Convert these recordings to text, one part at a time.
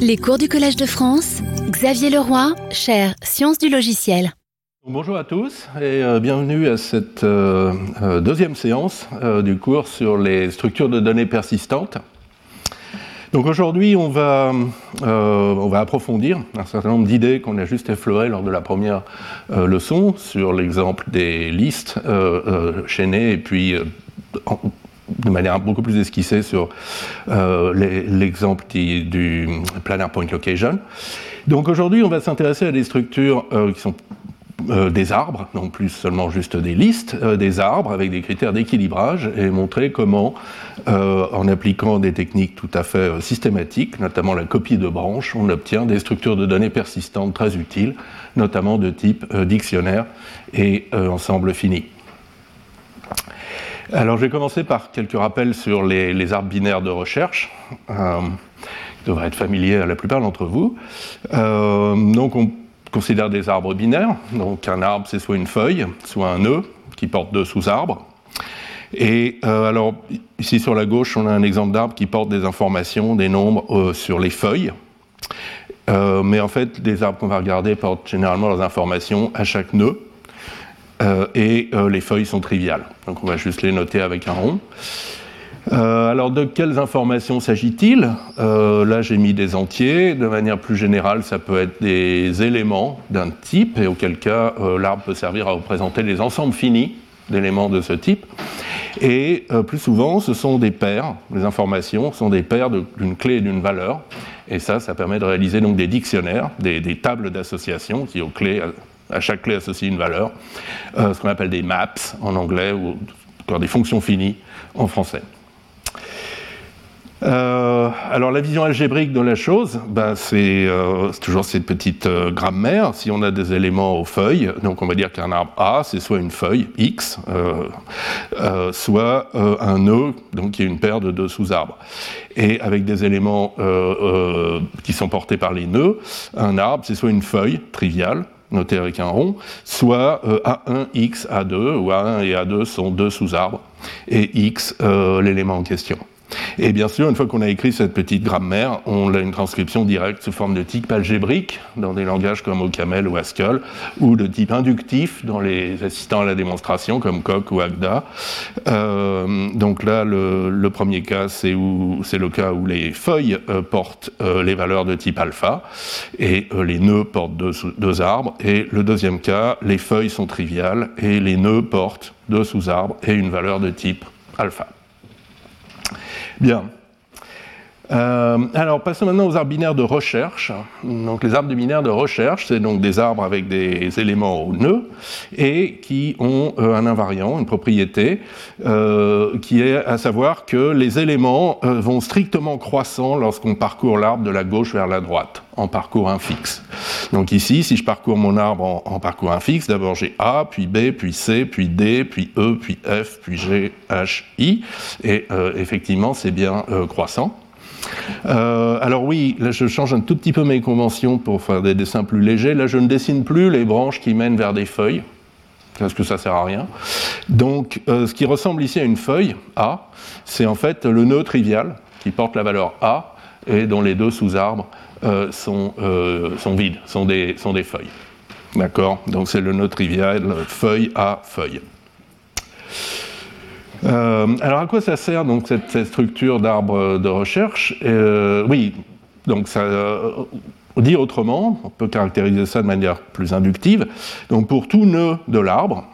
Les cours du Collège de France, Xavier Leroy, chaire Sciences du logiciel. Bonjour à tous et euh, bienvenue à cette euh, euh, deuxième séance du cours sur les structures de données persistantes. Donc aujourd'hui, on va, on va approfondir un certain nombre d'idées qu'on a juste effleurées lors de la première leçon sur l'exemple des listes chaînées et puis de manière beaucoup plus esquissée sur euh, l'exemple du Planner Point Location. Donc aujourd'hui, on va s'intéresser à des structures euh, qui sont euh, des arbres, non plus seulement juste des listes, des arbres avec des critères d'équilibrage et montrer comment, en appliquant des techniques tout à fait systématiques, notamment la copie de branches, on obtient des structures de données persistantes très utiles, notamment de type dictionnaire et ensemble fini. Alors, je vais commencer par quelques rappels sur les, arbres binaires de recherche, euh, qui devraient être familiers à la plupart d'entre vous. Euh, donc, on considère des arbres binaires. Donc, un arbre, c'est soit une feuille, soit un nœud qui porte deux sous-arbres. Et euh, alors, ici sur la gauche, on a un exemple d'arbre qui porte des informations, des nombres sur les feuilles. mais en fait, les arbres qu'on va regarder portent généralement leurs informations à chaque nœud. Euh, et euh, les feuilles sont triviales. Donc on va juste les noter avec un rond. Euh, alors de quelles informations s'agit-il? Là j'ai mis des entiers. De manière plus générale, ça peut être des éléments d'un type, et auquel cas l'arbre peut servir à représenter les ensembles finis d'éléments de ce type. Et plus souvent, ce sont des paires, les informations sont des paires d'une clé et d'une valeur. Et ça, ça permet de réaliser donc des dictionnaires, des, tables d'association qui aux clés à chaque clé associe une valeur, euh, ce qu'on appelle des maps en anglais ou encore des fonctions finies en français. Euh, alors la vision algébrique de la chose, ben, c'est toujours cette petite grammaire. Si on a des éléments aux feuilles, donc on va dire qu'un arbre A, c'est soit une feuille X, soit un nœud, donc qui est une paire de deux sous-arbres. Et avec des éléments qui sont portés par les nœuds, un arbre, c'est soit une feuille triviale, noté avec un rond, soit A1, X, A2, où A1 et A2 sont deux sous-arbres, et X euh, l'élément en question. Et bien sûr, une fois qu'on a écrit cette petite grammaire, on a une transcription directe sous forme de type algébrique dans des langages comme OCaml ou Haskell, ou de type inductif dans les assistants à la démonstration comme Coq ou Agda. Euh, donc là, le, premier cas, c'est le cas où les feuilles euh, portent euh, les valeurs de type alpha et les nœuds portent deux, deux arbres. Et le deuxième cas, les feuilles sont triviales et les nœuds portent deux sous-arbres et une valeur de type alpha. Bien. Euh, alors, passons maintenant aux arbres binaires de recherche. Donc, les arbres binaires de recherche, c'est donc des arbres avec des éléments au nœud et qui ont euh, un invariant, une propriété, euh, qui est à savoir que les éléments vont strictement croissant lorsqu'on parcourt l'arbre de la gauche vers la droite en parcours infixe. Donc ici, si je parcours mon arbre en, en parcours infixe, d'abord j'ai A, puis B, puis C, puis D, puis E, puis F, puis G, H, I, et effectivement c'est bien croissant. Euh, alors oui, là je change un tout petit peu mes conventions pour faire des dessins plus légers. Là je ne dessine plus les branches qui mènent vers des feuilles, parce que ça sert à rien. Donc euh, ce qui ressemble ici à une feuille A, c'est en fait le nœud trivial qui porte la valeur A et dont les deux sous-arbres euh, sont, sont, vides, sont des, sont des feuilles. D'accord? Donc c'est le nœud trivial, feuille A, feuille. Euh, alors à quoi ça sert donc cette, structure d'arbre de recherche? Euh, Oui, donc ça euh, dit autrement, on peut caractériser ça de manière plus inductive. Donc pour tout nœud de l'arbre,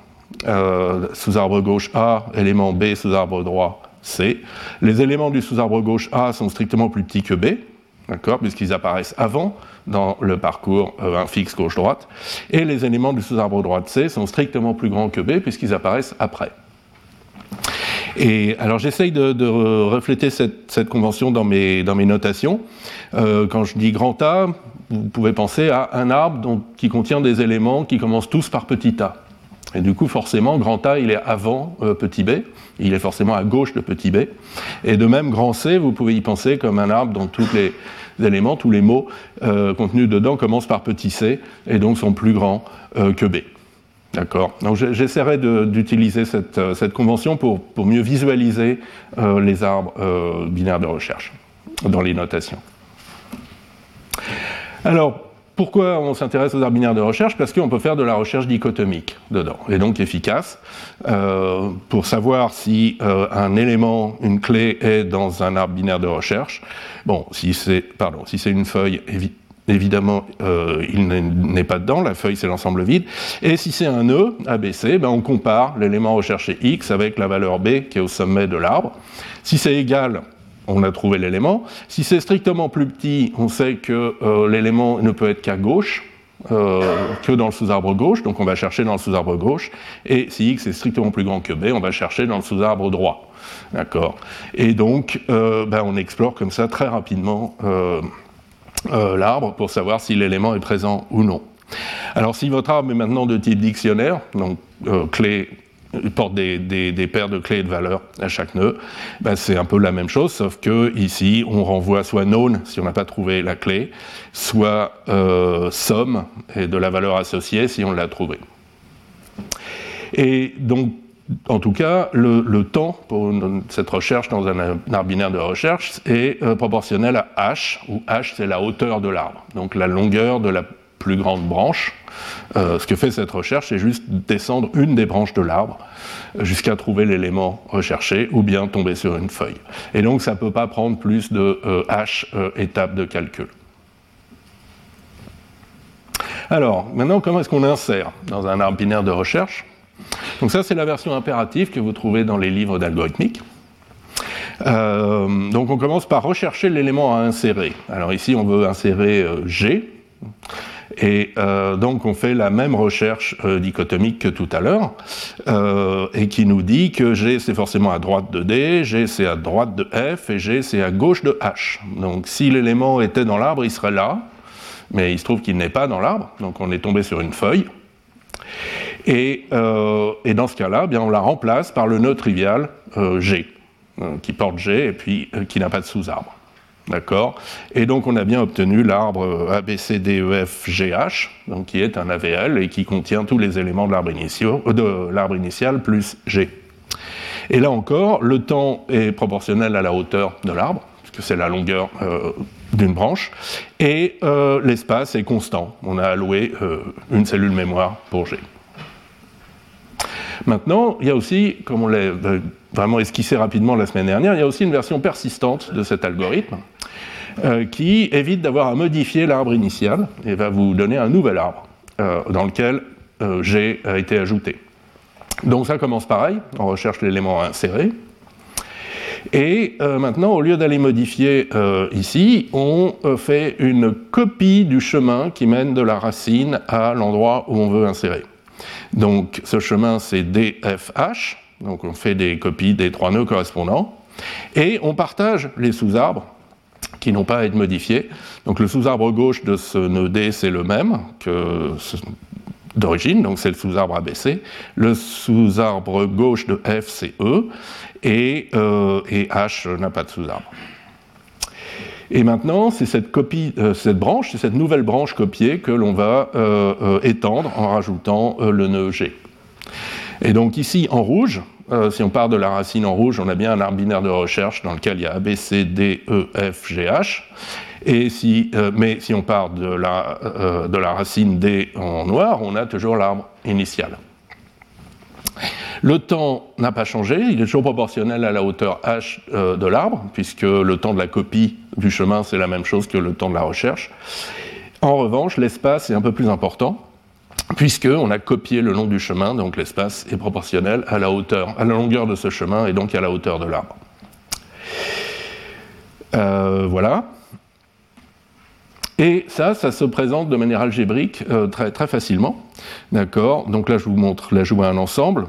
sous arbre gauche A, élément B sous arbre droit C, les éléments du sous-arbre gauche A sont strictement plus petits que B, d'accord, puisqu'ils apparaissent avant dans le parcours un fixe gauche-droite, et les éléments du sous-arbre droite C sont strictement plus grands que B, puisqu'ils apparaissent après. Et alors j'essaye de, refléter cette, convention dans mes, notations. Euh, quand je dis grand A, vous pouvez penser à un arbre qui contient des éléments qui commencent tous par petit a. Et du coup, forcément, grand A, il est avant euh, petit b, il est forcément à gauche de petit b. Et de même, grand C, vous pouvez y penser comme un arbre dont tous les éléments, tous les mots euh, contenus dedans commencent par petit c et donc sont plus grands que b. D'accord. Donc j'essaierai d'utiliser euh, cette, convention pour, mieux visualiser euh, les arbres euh, binaires de recherche dans les notations. Alors, pourquoi on s'intéresse aux arbres binaires de recherche? Parce qu'on peut faire de la recherche dichotomique dedans, et donc efficace, pour savoir si un élément, une clé est dans un arbre binaire de recherche. Bon, si c'est, pardon, si c'est une feuille, évidemment, euh, il n'est pas dedans, la feuille c'est l'ensemble vide. Et si c'est un nœud, ABC, ben on compare l'élément recherché X avec la valeur B qui est au sommet de l'arbre. Si c'est égal, on a trouvé l'élément. Si c'est strictement plus petit, on sait que euh, l'élément ne peut être qu'à gauche, euh, que dans le sous-arbre gauche, donc on va chercher dans le sous-arbre gauche, et si x est strictement plus grand que b, on va chercher dans le sous-arbre droit. D'accord? Et donc, euh, ben, on explore comme ça très rapidement l'arbre pour savoir si l'élément est présent ou non. Alors, si votre arbre est maintenant de type dictionnaire, donc clé il porte des, paires de clés et de valeurs à chaque nœud. Ben, c'est un peu la même chose, sauf que ici, on renvoie soit known si on n'a pas trouvé la clé, soit euh, somme et de la valeur associée si on l'a trouvé. Et donc, en tout cas, le, temps pour cette recherche dans un arbre binaire de recherche est euh, proportionnel à h, où h c'est la hauteur de l'arbre, donc la longueur de la plus grande branche. Euh, ce que fait cette recherche, c'est juste descendre une des branches de l'arbre jusqu'à trouver l'élément recherché ou bien tomber sur une feuille. Et donc ça ne peut pas prendre plus de euh, H étapes de calcul. Alors, maintenant, comment est-ce qu'on insère dans un arbre binaire de recherche? Donc ça, c'est la version impérative que vous trouvez dans les livres d'algorithmique. donc on commence par rechercher l'élément à insérer. Alors ici, on veut insérer G. Et euh, donc on fait la même recherche euh, dichotomique que tout à l'heure, euh, et qui nous dit que G c'est forcément à droite de D, G c'est à droite de F, et G c'est à gauche de H. Donc si l'élément était dans l'arbre, il serait là, mais il se trouve qu'il n'est pas dans l'arbre, donc on est tombé sur une feuille. Et, dans ce cas-là, eh on la remplace par le nœud trivial G, qui porte G et puis qui n'a pas de sous-arbre. D'accord? Et donc on a bien obtenu l'arbre ABCDEFGH, donc qui est un AVL et qui contient tous les éléments de l'arbre euh, initial plus G. Et là encore, le temps est proportionnel à la hauteur de l'arbre, puisque c'est la longueur euh, d'une branche, et euh, l'espace est constant. On a alloué une cellule mémoire pour G. Maintenant, il y a aussi, comme on l'a vraiment esquissé rapidement la semaine dernière, il y a aussi une version persistante de cet algorithme euh, qui évite d'avoir à modifier l'arbre initial et va vous donner un nouvel arbre euh, dans lequel euh, G a été ajouté. Donc ça commence pareil, on recherche l'élément à insérer. Et maintenant, au lieu d'aller modifier ici, on fait une copie du chemin qui mène de la racine à l'endroit où on veut insérer. Donc ce chemin, c'est DFH, donc on fait des copies des trois nœuds correspondants, et on partage les sous-arbres qui n'ont pas à être modifiés. Donc le sous-arbre gauche de ce nœud D, c'est le même que d'origine, donc c'est le sous-arbre ABC. Le sous-arbre gauche de F, c'est E, et, euh, et H n'a pas de sous-arbre. Et maintenant, c'est euh, cette branche, c'est cette nouvelle branche copiée que l'on va euh, étendre en rajoutant le nœud G. Et donc ici, en rouge, euh, si on part de la racine en rouge, on a bien un arbre binaire de recherche dans lequel il y a A, B, C, D, E, F, G, H. Et si, euh, mais si on part de la, euh, de la racine D en noir, on a toujours l'arbre initial. Le temps n'a pas changé, il est toujours proportionnel à la hauteur h de l'arbre, puisque le temps de la copie du chemin, c'est la même chose que le temps de la recherche. En revanche, l'espace est un peu plus important, puisqu'on a copié le long du chemin, donc l'espace est proportionnel à la hauteur, à la longueur de ce chemin et donc à la hauteur de l'arbre. Euh, voilà. Et ça, ça se présente de manière algébrique euh, très, très facilement. D'accord? Donc là, je vous montre l'ajout à un ensemble.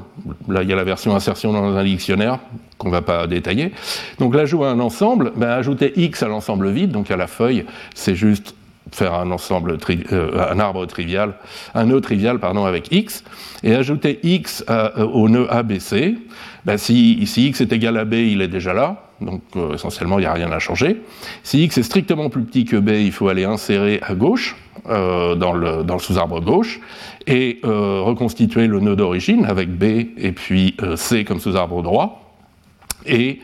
Là, il y a la version insertion dans un dictionnaire qu'on ne va pas détailler. Donc l'ajout à un ensemble, ben, ajouter x à l'ensemble vide, donc à la feuille, c'est juste faire un ensemble, euh, un arbre trivial, un nœud trivial pardon, avec x, et ajouter x euh, au nœud ABC. Ben, si, x est égal à b, il est déjà là, donc euh, essentiellement il n'y a rien à changer. Si x est strictement plus petit que b, il faut aller insérer à gauche, dans le, dans le sous-arbre gauche, et reconstituer le nœud d'origine avec b et puis c comme sous-arbre droit. Et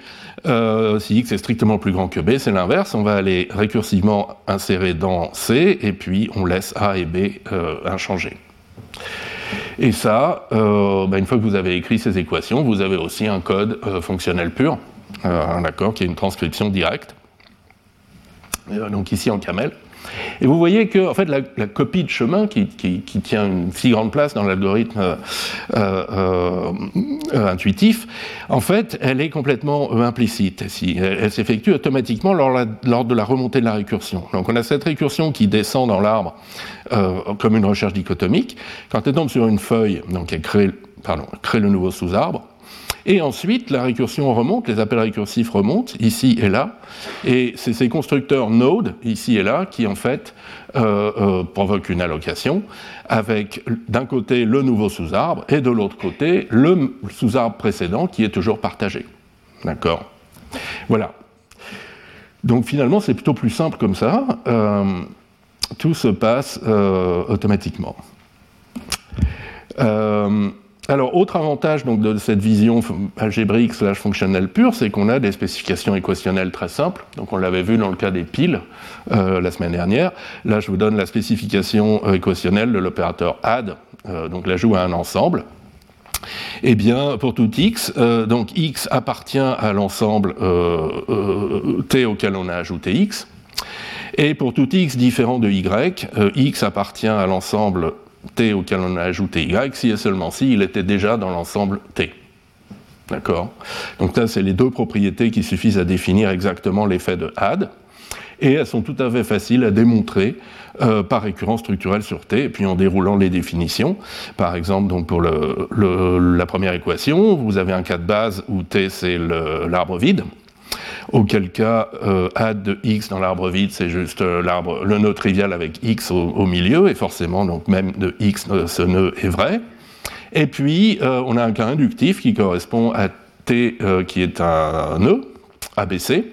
si x est strictement plus grand que b, c'est l'inverse. On va aller récursivement insérer dans C, et puis on laisse A et B inchangés. Et ça, bah, une fois que vous avez écrit ces équations, vous avez aussi un code fonctionnel pur, un accord qui est une transcription directe. donc ici en camel. Et vous voyez que en fait, la, copie de chemin qui, tient une si grande place dans l'algorithme euh, euh, euh, intuitif, en fait, elle est complètement implicite. Elle, s'effectue automatiquement lors, de la remontée de la récursion. Donc on a cette récursion qui descend dans l'arbre comme une recherche dichotomique. Quand elle tombe sur une feuille, donc elle crée le nouveau sous-arbre. Et ensuite, la récursion remonte, les appels récursifs remontent, ici et là, et c'est ces constructeurs node, ici et là, qui en fait euh, euh, provoquent une allocation, avec d'un côté le nouveau sous-arbre, et de l'autre côté le sous-arbre précédent qui est toujours partagé. D'accord? Voilà. Donc finalement, c'est plutôt plus simple comme ça. Euh, tout se passe automatiquement. Alors, autre avantage donc, de cette vision algébrique slash fonctionnelle pure, c'est qu'on a des spécifications équationnelles très simples. Donc, on l'avait vu dans le cas des piles euh, la semaine dernière. Là, je vous donne la spécification euh, équationnelle de l'opérateur add, euh, donc l'ajout à un ensemble. Eh bien, pour tout x, donc x appartient à l'ensemble t auquel on a ajouté x. Et pour tout x différent de y, x appartient à l'ensemble t auquel on a ajouté y, si et seulement si il était déjà dans l'ensemble t. D'accord? Donc ça, c'est les deux propriétés qui suffisent à définir exactement l'effet de add, et elles sont tout à fait faciles à démontrer euh, par récurrence structurelle sur T, et puis en déroulant les définitions. Par exemple, donc pour la première équation, vous avez un cas de base où T c'est l'arbre vide, auquel cas euh, add de x dans l'arbre vide, c'est juste euh, l'arbre, le nœud trivial avec x au, milieu, et forcément, donc même de x, euh, ce nœud est vrai. Et puis, on a un cas inductif qui correspond à t, qui est un nœud, ABC.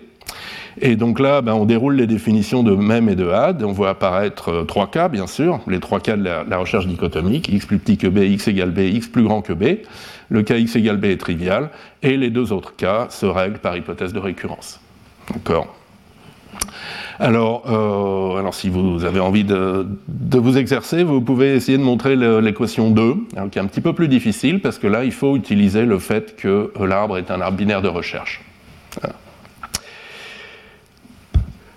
Et donc là, ben, on déroule les définitions de même et de add. On voit apparaître trois cas, bien sûr, les trois cas de la, la, recherche dichotomique, x plus petit que b, x égale b, x plus grand que b le cas x égale b est trivial, et les deux autres cas se règlent par hypothèse de récurrence. D'accord alors, euh, si vous avez envie de, vous exercer, vous pouvez essayer de montrer l'équation 2, hein, qui est un petit peu plus difficile, parce que là, il faut utiliser le fait que l'arbre est un arbre binaire de recherche.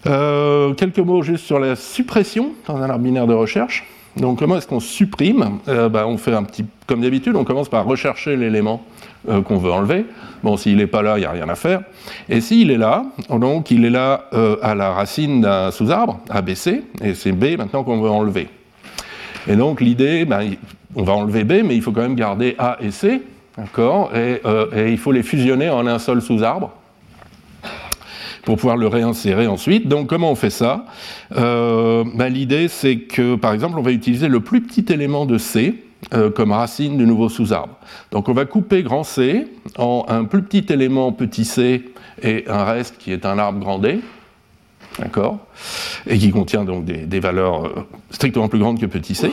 Euh, quelques mots juste sur la suppression dans un arbre binaire de recherche. Donc comment est-ce qu'on supprime euh, bah, On fait un petit, comme d'habitude, on commence par rechercher l'élément euh, qu'on veut enlever. Bon, s'il n'est pas là, il n'y a rien à faire. Et s'il est là, donc il est là euh, à la racine d'un sous-arbre, ABC, et c'est B maintenant qu'on veut enlever. Et donc l'idée, ben, on va enlever B, mais il faut quand même garder A et C, d'accord et il faut les fusionner en un seul sous-arbre pour pouvoir le réinsérer ensuite. Donc comment on fait ça? Euh, ben, L'idée c'est que par exemple on va utiliser le plus petit élément de C euh, comme racine du nouveau sous-arbre. Donc on va couper grand C en un plus petit élément petit c et un reste qui est un arbre grand D. D'accord? Et qui contient donc des, valeurs euh, strictement plus grandes que petit c.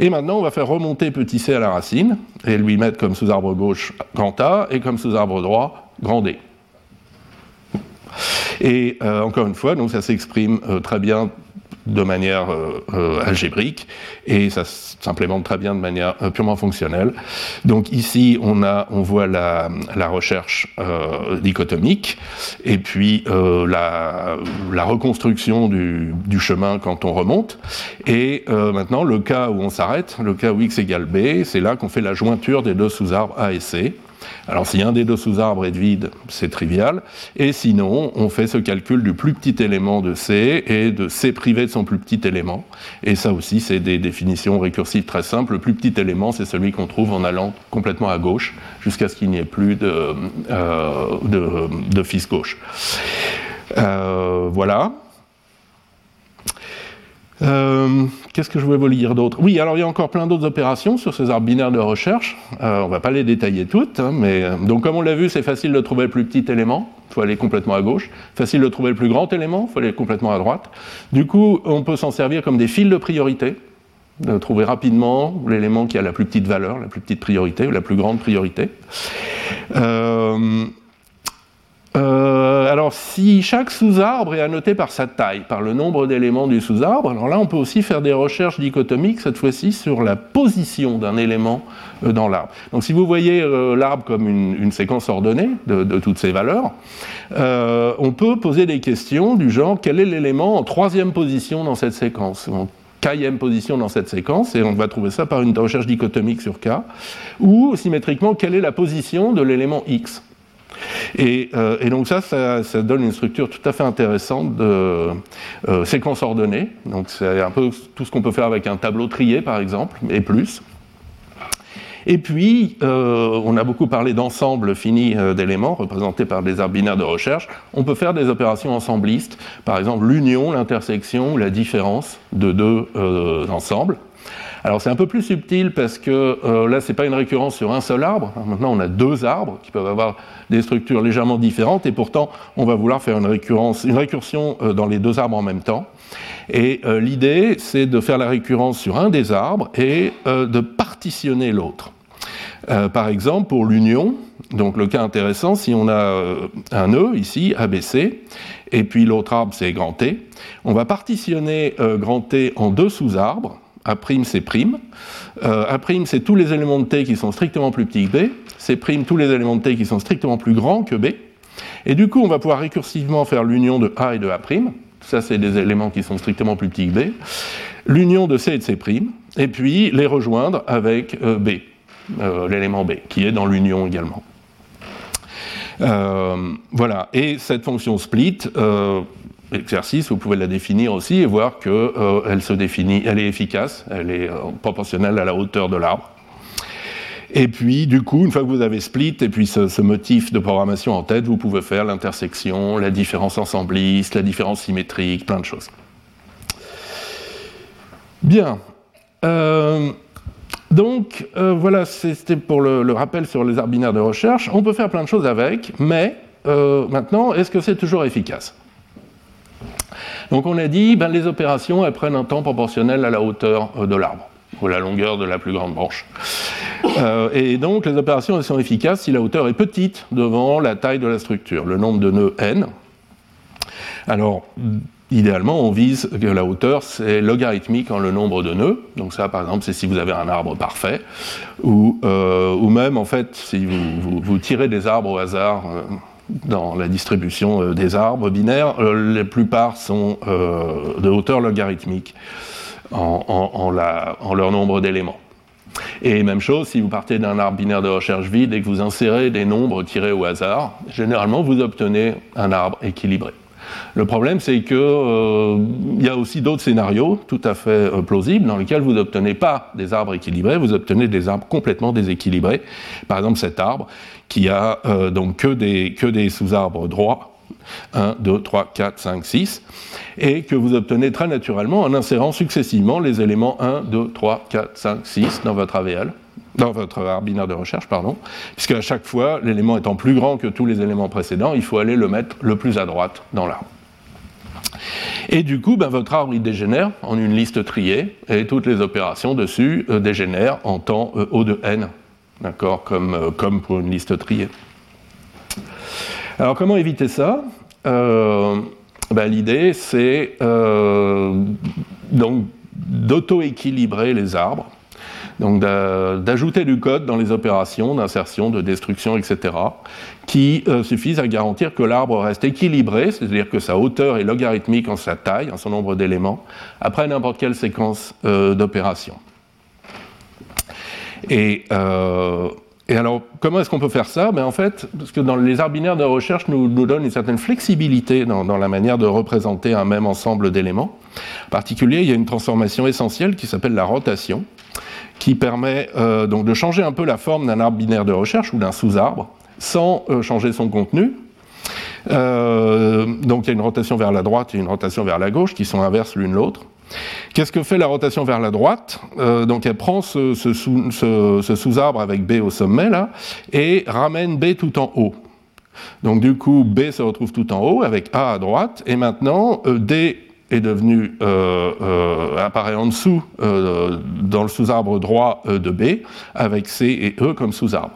Et maintenant, on va faire remonter petit c à la racine et lui mettre comme sous-arbre gauche grand A et comme sous-arbre droit grand D. Et euh, encore une fois, donc ça s'exprime euh, très bien de manière euh, algébrique et ça s'implémente très bien de manière purement fonctionnelle. Donc ici, on, a, on voit la, recherche dichotomique et puis la, la, reconstruction du, du, chemin quand on remonte. Et maintenant, le cas où on s'arrête, le cas où x égale b, c'est là qu'on fait la jointure des deux sous-arbres A et C. Alors si un des deux sous-arbres est vide, c'est trivial. Et sinon, on fait ce calcul du plus petit élément de C et de C privé de son plus petit élément. Et ça aussi, c'est des définitions récursives très simples. Le plus petit élément, c'est celui qu'on trouve en allant complètement à gauche jusqu'à ce qu'il n'y ait plus de, euh, fils gauche. Euh, voilà. Euh, qu'est-ce que je voulais vous lire d'autre? Oui, alors il y a encore plein d'autres opérations sur ces arbres binaires de recherche. Euh, on ne va pas les détailler toutes, hein, mais euh, donc comme on l'a vu, c'est facile de trouver le plus petit élément. Il faut aller complètement à gauche. Facile de trouver le plus grand élément. Il faut aller complètement à droite. Du coup, on peut s'en servir comme des fils de priorité, trouver rapidement l'élément qui a la plus petite valeur, la plus petite priorité ou la plus grande priorité. euh, alors, si chaque sous-arbre est annoté par sa taille, par le nombre d'éléments du sous-arbre, alors là, on peut aussi faire des recherches dichotomiques, cette fois-ci sur la position d'un élément euh, dans l'arbre. Donc, si vous voyez euh, l'arbre comme une, séquence ordonnée de, toutes ces valeurs, on peut poser des questions du genre quel est l'élément en troisième position dans cette séquence en kème position dans cette séquence, et on va trouver ça par une recherche dichotomique sur K, ou symétriquement, quelle est la position de l'élément X euh, et, donc ça, ça, donne une structure tout à fait intéressante de euh, séquence ordonnée. Donc c'est un peu tout ce qu'on peut faire avec un tableau trié, par exemple, et plus. Et puis, euh, on a beaucoup parlé d'ensemble fini d'éléments représentés par des arbres binaires de recherche. On peut faire des opérations ensemblistes, par exemple l'union, l'intersection ou la différence de deux ensembles. Alors c'est un peu plus subtil parce que euh, là, ce n'est pas une récurrence sur un seul arbre. Maintenant, on a deux arbres qui peuvent avoir des structures légèrement différentes et pourtant, on va vouloir faire une, récurrence, une récursion euh, dans les deux arbres en même temps. Et euh, l'idée, c'est de faire la récurrence sur un des arbres et de partitionner l'autre. par exemple, pour l'union, donc le cas intéressant, si on a un nœud ici, ABC, et puis l'autre arbre c'est grand T, on va partitionner grand T en deux sous-arbres, a' c'est prime. Euh, A' c'est tous les éléments de T qui sont strictement plus petits que B. C' tous les éléments de T qui sont strictement plus grands que B. Et du coup, on va pouvoir récursivement faire l'union de A et de A'. Ça, c'est des éléments qui sont strictement plus petits que B. L'union de C et de C'. Et puis les rejoindre avec euh, B, euh, l'élément B, qui est dans l'union également. Voilà. Et cette fonction split, exercice, vous pouvez la définir aussi et voir qu'elle euh, se définit, elle est efficace, elle est euh, proportionnelle à la hauteur de l'arbre. Et puis, du coup, une fois que vous avez split et puis ce, motif de programmation en tête, vous pouvez faire l'intersection, la différence ensembliste, la différence symétrique, plein de choses. Bien. Euh, donc, voilà, c'était pour le, rappel sur les arbres binaires de recherche. On peut faire plein de choses avec, mais maintenant, est-ce que c'est toujours efficace? Donc on a dit, ben, les opérations, elles prennent un temps proportionnel à la hauteur euh, de l'arbre, ou la longueur de la plus grande branche. Euh, et donc les opérations, sont efficaces si la hauteur est petite devant la taille de la structure, le nombre de nœuds n. Alors, idéalement, on vise que la hauteur, c'est logarithmique en le nombre de nœuds. Donc ça, par exemple, c'est si vous avez un arbre parfait, ou, euh, même, en fait, si vous, tirez des arbres au hasard dans la distribution euh, des arbres binaires, euh, la plupart sont euh, de hauteur logarithmique en, leur nombre d'éléments. Et même chose, si vous partez d'un arbre binaire de recherche vide et que vous insérez des nombres tirés au hasard, généralement vous obtenez un arbre équilibré. Le problème, c'est qu'il y a aussi d'autres scénarios tout à fait plausibles dans lesquels vous n'obtenez pas des arbres équilibrés, vous obtenez des arbres complètement déséquilibrés. Par exemple, cet arbre qui a euh, donc que des, que des sous-arbres droits, 1, 2, 3, 4, 5, 6, et que vous obtenez très naturellement en insérant successivement les éléments 1, 2, 3, 4, 5, 6 dans votre AVL, dans votre arbre binaire de recherche, pardon, puisque à chaque fois, l'élément étant plus grand que tous les éléments précédents, il faut aller le mettre le plus à droite dans l'arbre. Et du coup, ben, votre arbre il dégénère en une liste triée, et toutes les opérations dessus euh, dégénèrent en temps euh, O de n, d'accord, comme, euh, comme pour une liste triée. Alors comment éviter ça? Euh, ben, L'idée, c'est euh, donc d'auto-équilibrer les arbres, donc d'ajouter du code dans les opérations d'insertion, de destruction, etc., qui suffisent à garantir que l'arbre reste équilibré, c'est-à-dire que sa hauteur est logarithmique en sa taille, en son nombre d'éléments, après n'importe quelle séquence d'opérations. Euh, et, alors, comment est-ce qu'on peut faire ça? Ben En fait, parce que dans les arbres de recherche nous, nous donnent une certaine flexibilité dans, la manière de représenter un même ensemble d'éléments. En particulier, il y a une transformation essentielle qui s'appelle la rotation, qui permet euh, donc de changer un peu la forme d'un arbre binaire de recherche ou d'un sous-arbre, sans euh, changer son contenu. donc il y a une rotation vers la droite et une rotation vers la gauche qui sont inverses l'une l'autre. Qu'est-ce que fait la rotation vers la droite? Euh, Donc elle prend ce, sous-arbre avec B au sommet là et ramène B tout en haut. Donc du coup B se retrouve tout en haut avec A à droite et maintenant euh, D est devenu euh, apparaît en dessous dans le sous-arbre droit de B avec C et E comme sous-arbre.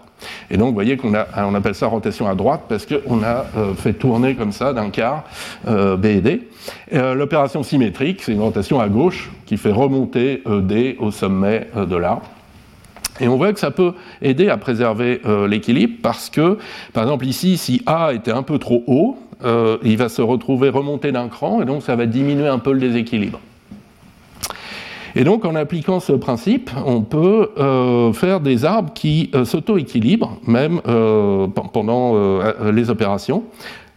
Et donc, vous voyez qu'on on appelle ça rotation à droite parce qu'on a fait tourner comme ça d'un quart B et D. L'opération symétrique, c'est une rotation à gauche qui fait remonter D au sommet de l'arbre. Et on voit que ça peut aider à préserver l'équilibre parce que, par exemple, ici, si A était un peu trop haut, il va se retrouver remonté d'un cran et donc ça va diminuer un peu le déséquilibre. Et donc, en appliquant ce principe, on peut euh, faire des arbres qui euh, s'auto-équilibrent, même euh, pendant les opérations.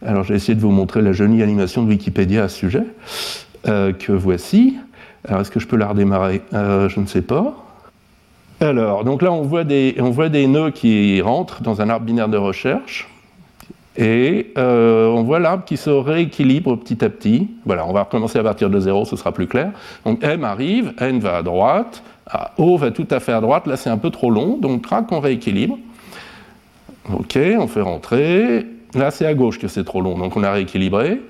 Alors, j'ai essayé de vous montrer la jolie animation de Wikipédia à ce sujet, que voici. Alors, est-ce que je peux la redémarrer? Je ne sais pas. Alors, donc là, on voit, des, on voit des nœuds qui rentrent dans un arbre binaire de recherche. Et euh, on voit l'arbre qui se rééquilibre petit à petit. Voilà, on va recommencer à partir de zéro, ce sera plus clair. Donc M arrive, N va à droite, O va tout à fait à droite, là c'est un peu trop long, donc crac, on rééquilibre. Ok, on fait rentrer. Là c'est à gauche que c'est trop long, donc on a rééquilibré.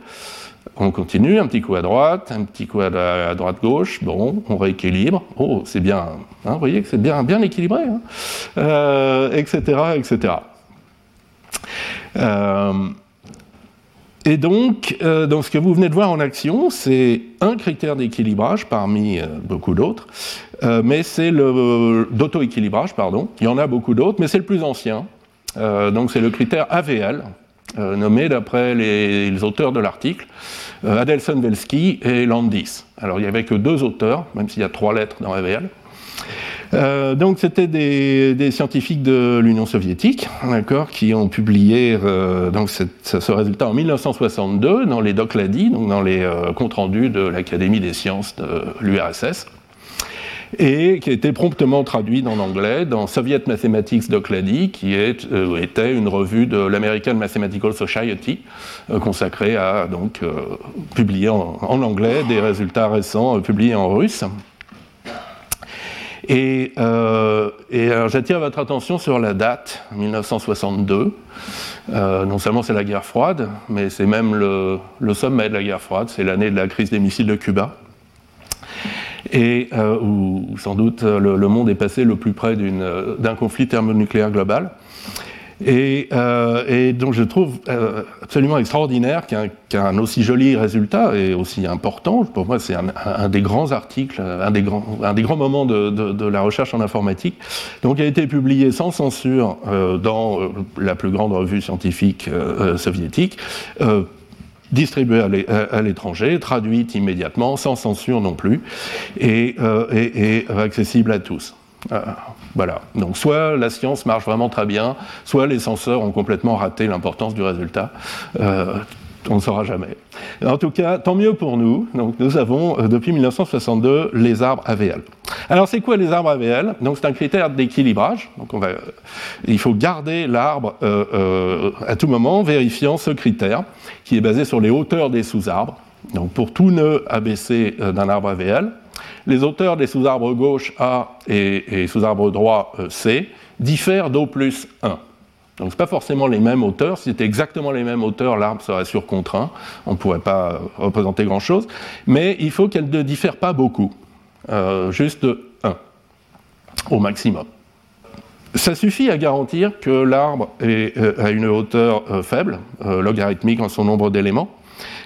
On continue, un petit coup à droite, un petit coup à, droite-gauche, bon, on rééquilibre. Oh, c'est bien, hein, vous voyez que c'est bien, équilibré, etc., hein. etc. Euh, euh, et donc, euh, ce que vous venez de voir en action, c'est un critère d'équilibrage parmi euh, beaucoup d'autres, mais c'est le d'auto-équilibrage, pardon. Il y en a beaucoup d'autres, mais c'est le plus ancien. donc, c'est le critère AVL, nommé d'après les, auteurs de l'article, Adelson-Velsky et Landis. Alors, il n'y avait que deux auteurs, même s'il y a trois lettres dans AVL. Euh, donc c'était des, scientifiques de l'Union soviétique, d'accord, qui ont publié euh, ce résultat en 1962 dans les Dokladi, donc dans les euh, comptes rendus de l'Académie des sciences de l'URSS, et qui a été promptement traduit en anglais dans Soviet Mathematics Dokladi, qui est, était une revue de l'American Mathematical Society consacrée à donc publier en, anglais des résultats récents publiés en russe. Et, euh, j'attire votre attention sur la date, 1962. Euh, non seulement c'est la guerre froide, mais c'est même le, sommet de la guerre froide, c'est l'année de la crise des missiles de Cuba. Et euh, où, sans doute le, le, monde est passé le plus près d'un conflit thermonucléaire global. Euh, et, donc je trouve euh, absolument extraordinaire qu'un aussi joli résultat et aussi important, pour moi c'est un, des grands articles, un des grands, un des grands moments de, la recherche en informatique, donc a été publié sans censure euh, dans la plus grande revue scientifique soviétique distribué à l'étranger, traduite immédiatement, sans censure non plus, et, et accessible à tous. Voilà. Donc soit la science marche vraiment très bien, soit les censeurs ont complètement raté l'importance du résultat. Euh, on ne saura jamais. En tout cas, tant mieux pour nous. Donc, nous avons euh, depuis 1962 les arbres AVL. Alors, c'est quoi les arbres AVL Donc, c'est un critère d'équilibrage. Donc, on va, il faut garder l'arbre euh, à tout moment, vérifiant ce critère qui est basé sur les hauteurs des sous-arbres. Donc, pour tout nœud ABC d'un arbre AVL, les auteurs des sous-arbres gauche A et, sous-arbres droit euh, C diffèrent d'O plus 1. Donc, ce pas forcément les mêmes auteurs. Si c'était exactement les mêmes auteurs, l'arbre serait surcontraint. On ne pourrait pas euh, représenter grand-chose. Mais il faut qu'elles ne diffèrent pas beaucoup. Euh, juste 1 au maximum. Ça suffit à garantir que l'arbre a une hauteur faible, logarithmique en son nombre d'éléments,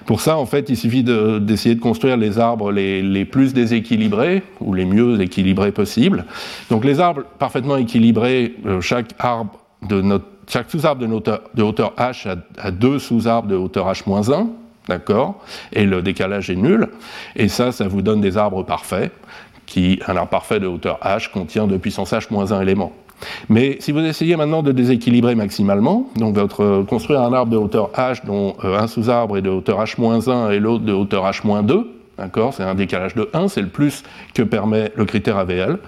pour ça, en fait, il suffit d'essayer de, construire les arbres les, plus déséquilibrés ou les mieux équilibrés possibles. Donc les arbres parfaitement équilibrés, euh, chaque arbre de notre, chaque sous-arbre de, hauteur h a, deux sous-arbres de hauteur h-1, d'accord? Et le décalage est nul. Et ça, ça vous donne des arbres parfaits, qui, un arbre parfait de hauteur h contient de puissance h-1 éléments. Mais si vous essayez maintenant de déséquilibrer maximalement, donc votre, construire un arbre de hauteur h dont euh, un sous-arbre est de hauteur h-1 et l'autre de hauteur h-2, D'accord C'est un décalage de 1, c'est le plus que permet le critère AVL.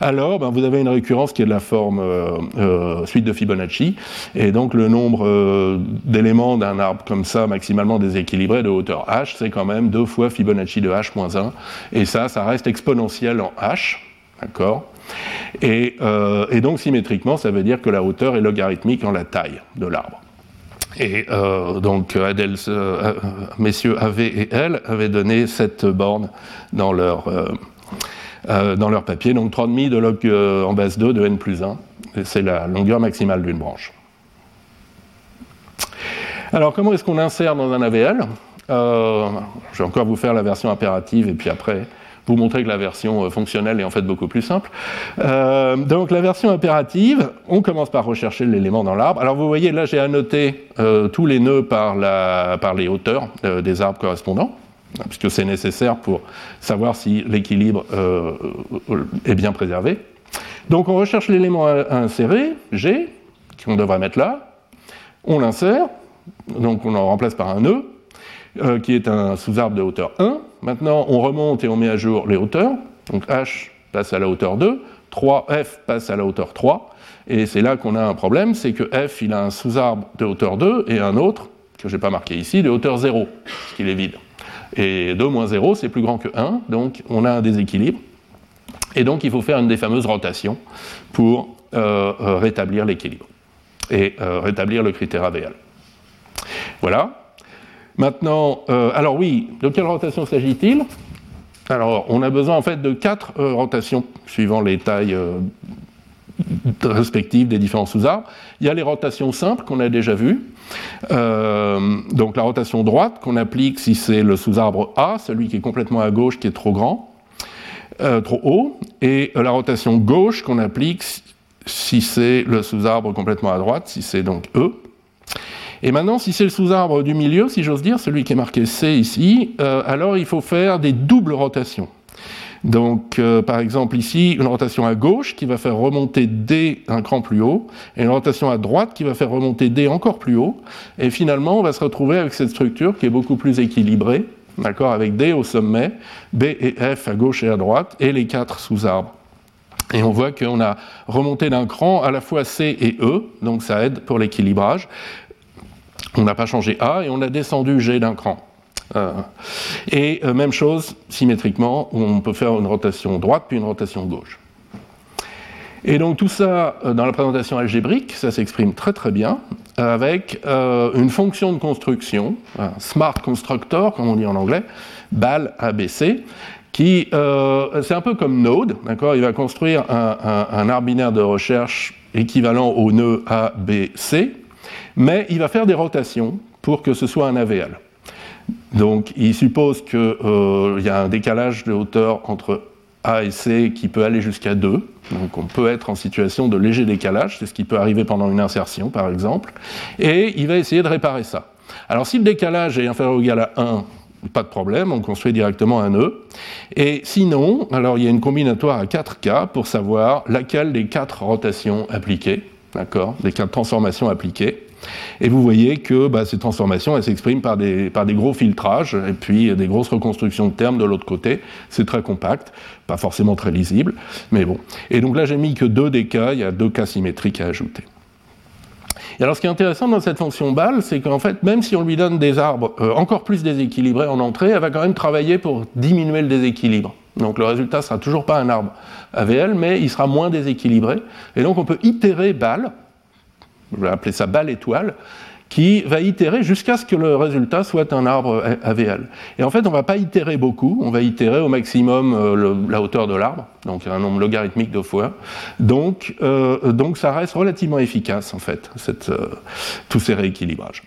Alors, ben, vous avez une récurrence qui est de la forme euh, suite de Fibonacci, et donc le nombre d'éléments d'un arbre comme ça, maximalement déséquilibré de hauteur h, c'est quand même deux fois Fibonacci de h moins 1, et ça, ça reste exponentiel en h, d'accord? Euh, et, donc symétriquement, ça veut dire que la hauteur est logarithmique en la taille de l'arbre. Et euh, donc Adels, euh, messieurs AV et L avaient donné cette borne dans leur, dans leur papier, donc 3,5 de log en base 2 de n plus 1. c'est la longueur maximale d'une branche. Alors, comment est-ce qu'on insère dans un AVL euh, Je vais encore vous faire la version impérative et puis après vous montrer que la version euh, fonctionnelle est en fait beaucoup plus simple. Euh, donc, la version impérative, on commence par rechercher l'élément dans l'arbre. Alors, vous voyez, là, j'ai annoté tous les nœuds par, la, par les hauteurs des arbres correspondants puisque c'est nécessaire pour savoir si l'équilibre est bien préservé. Donc on recherche l'élément à insérer, G, qu'on devrait mettre là, on l'insère, donc on le remplace par un nœud, euh, qui est un sous-arbre de hauteur 1. Maintenant, on remonte et on met à jour les hauteurs. Donc H passe à la hauteur 2, 3F passe à la hauteur 3. Et c'est là qu'on a un problème, c'est que F, il a un sous-arbre de hauteur 2 et un autre, que je n'ai pas marqué ici, de hauteur 0, ce qui est vide. Et 2 moins 0, c'est plus grand que 1, donc on a un déséquilibre. Et donc il faut faire une des fameuses rotations pour euh, euh, rétablir l'équilibre et rétablir le critère AVL. Voilà. Maintenant, euh, alors oui, de quelle rotation s'agit-il? Alors, on a besoin en fait de quatre euh, rotations suivant les tailles euh, respectives des différents sous-arbres. Il y a les rotations simples qu'on a déjà vues. donc la rotation droite qu'on applique si c'est le sous-arbre A, celui qui est complètement à gauche, qui est trop grand, trop haut, et la rotation gauche qu'on applique si c'est le sous-arbre complètement à droite, si c'est donc E. Et maintenant, si c'est le sous-arbre du milieu, si j'ose dire, celui qui est marqué C ici, euh, alors il faut faire des doubles rotations. Donc, euh, par exemple, ici, une rotation à gauche qui va faire remonter D un cran plus haut, et une rotation à droite qui va faire remonter D encore plus haut. Et finalement, on va se retrouver avec cette structure qui est beaucoup plus équilibrée, d'accord, avec D au sommet, B et F à gauche et à droite, et les quatre sous-arbres. Et on voit qu'on a remonté d'un cran à la fois C et E, donc ça aide pour l'équilibrage. On n'a pas changé A et on a descendu G d'un cran. Euh, et euh, même chose, symétriquement, on peut faire une rotation droite puis une rotation gauche. Et donc tout ça, euh, dans la présentation algébrique, ça s'exprime très très bien avec une fonction de construction, un smart constructor, comme on dit en anglais, BAL ABC, qui, c'est un peu comme Node, d'accord? Il va construire un, un, arbre binaire de recherche équivalent au nœud ABC, mais il va faire des rotations pour que ce soit un AVL. Donc il suppose qu'il euh, y a un décalage de hauteur entre A et C qui peut aller jusqu'à 2. Donc on peut être en situation de léger décalage, c'est ce qui peut arriver pendant une insertion par exemple. Et il va essayer de réparer ça. Alors si le décalage est inférieur ou égal à 1, pas de problème, on construit directement un nœud. Et sinon, alors il y a une combinatoire à 4 cas pour savoir laquelle des 4 rotations appliquées, d'accord, des 4 transformations appliquées. Et vous voyez que bah, ces transformations, elles s'expriment par des, gros filtrages et puis des grosses reconstructions de termes de l'autre côté. C'est très compact, pas forcément très lisible, mais bon. Et donc là, j'ai mis que deux des cas, il y a deux cas symétriques à ajouter. Et alors, ce qui est intéressant dans cette fonction BAL, c'est qu'en fait, même si on lui donne des arbres euh, encore plus déséquilibrés en entrée, elle va quand même travailler pour diminuer le déséquilibre. Donc le résultat sera toujours pas un arbre AVL, mais il sera moins déséquilibré. Et donc on peut itérer BAL je vais appeler ça balle étoile, qui va itérer jusqu'à ce que le résultat soit un arbre AVL. Et en fait, on ne va pas itérer beaucoup, on va itérer au maximum euh, la hauteur de l'arbre, donc un nombre logarithmique de fois. Donc, euh, donc ça reste relativement efficace, en fait, euh, tous ces rééquilibrages.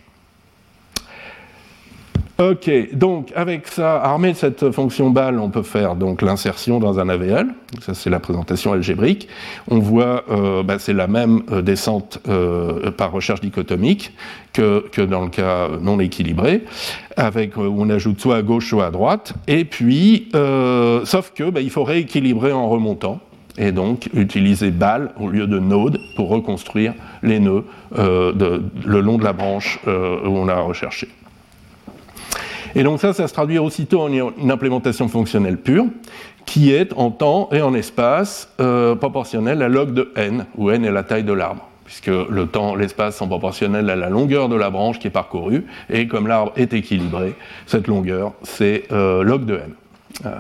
Ok, donc avec ça, armé de cette fonction BAL, on peut faire donc l'insertion dans un AVL. Ça, c'est la présentation algébrique. On voit, euh, bah, c'est la même euh, descente euh, par recherche dichotomique que, que, dans le cas non équilibré, avec où on ajoute soit à gauche, soit à droite. Et puis, sauf que bah, il faut rééquilibrer en remontant et donc utiliser BAL au lieu de node pour reconstruire les nœuds de, le long de la branche où on a recherché. Et donc ça, ça se traduit aussitôt en une implémentation fonctionnelle pure, qui est en temps et en espace euh, proportionnelle à log de n, où n est la taille de l'arbre puisque le temps, l'espace sont proportionnels à la longueur de la branche qui est parcourue, et comme l'arbre est équilibré, cette longueur, c'est euh, log de n.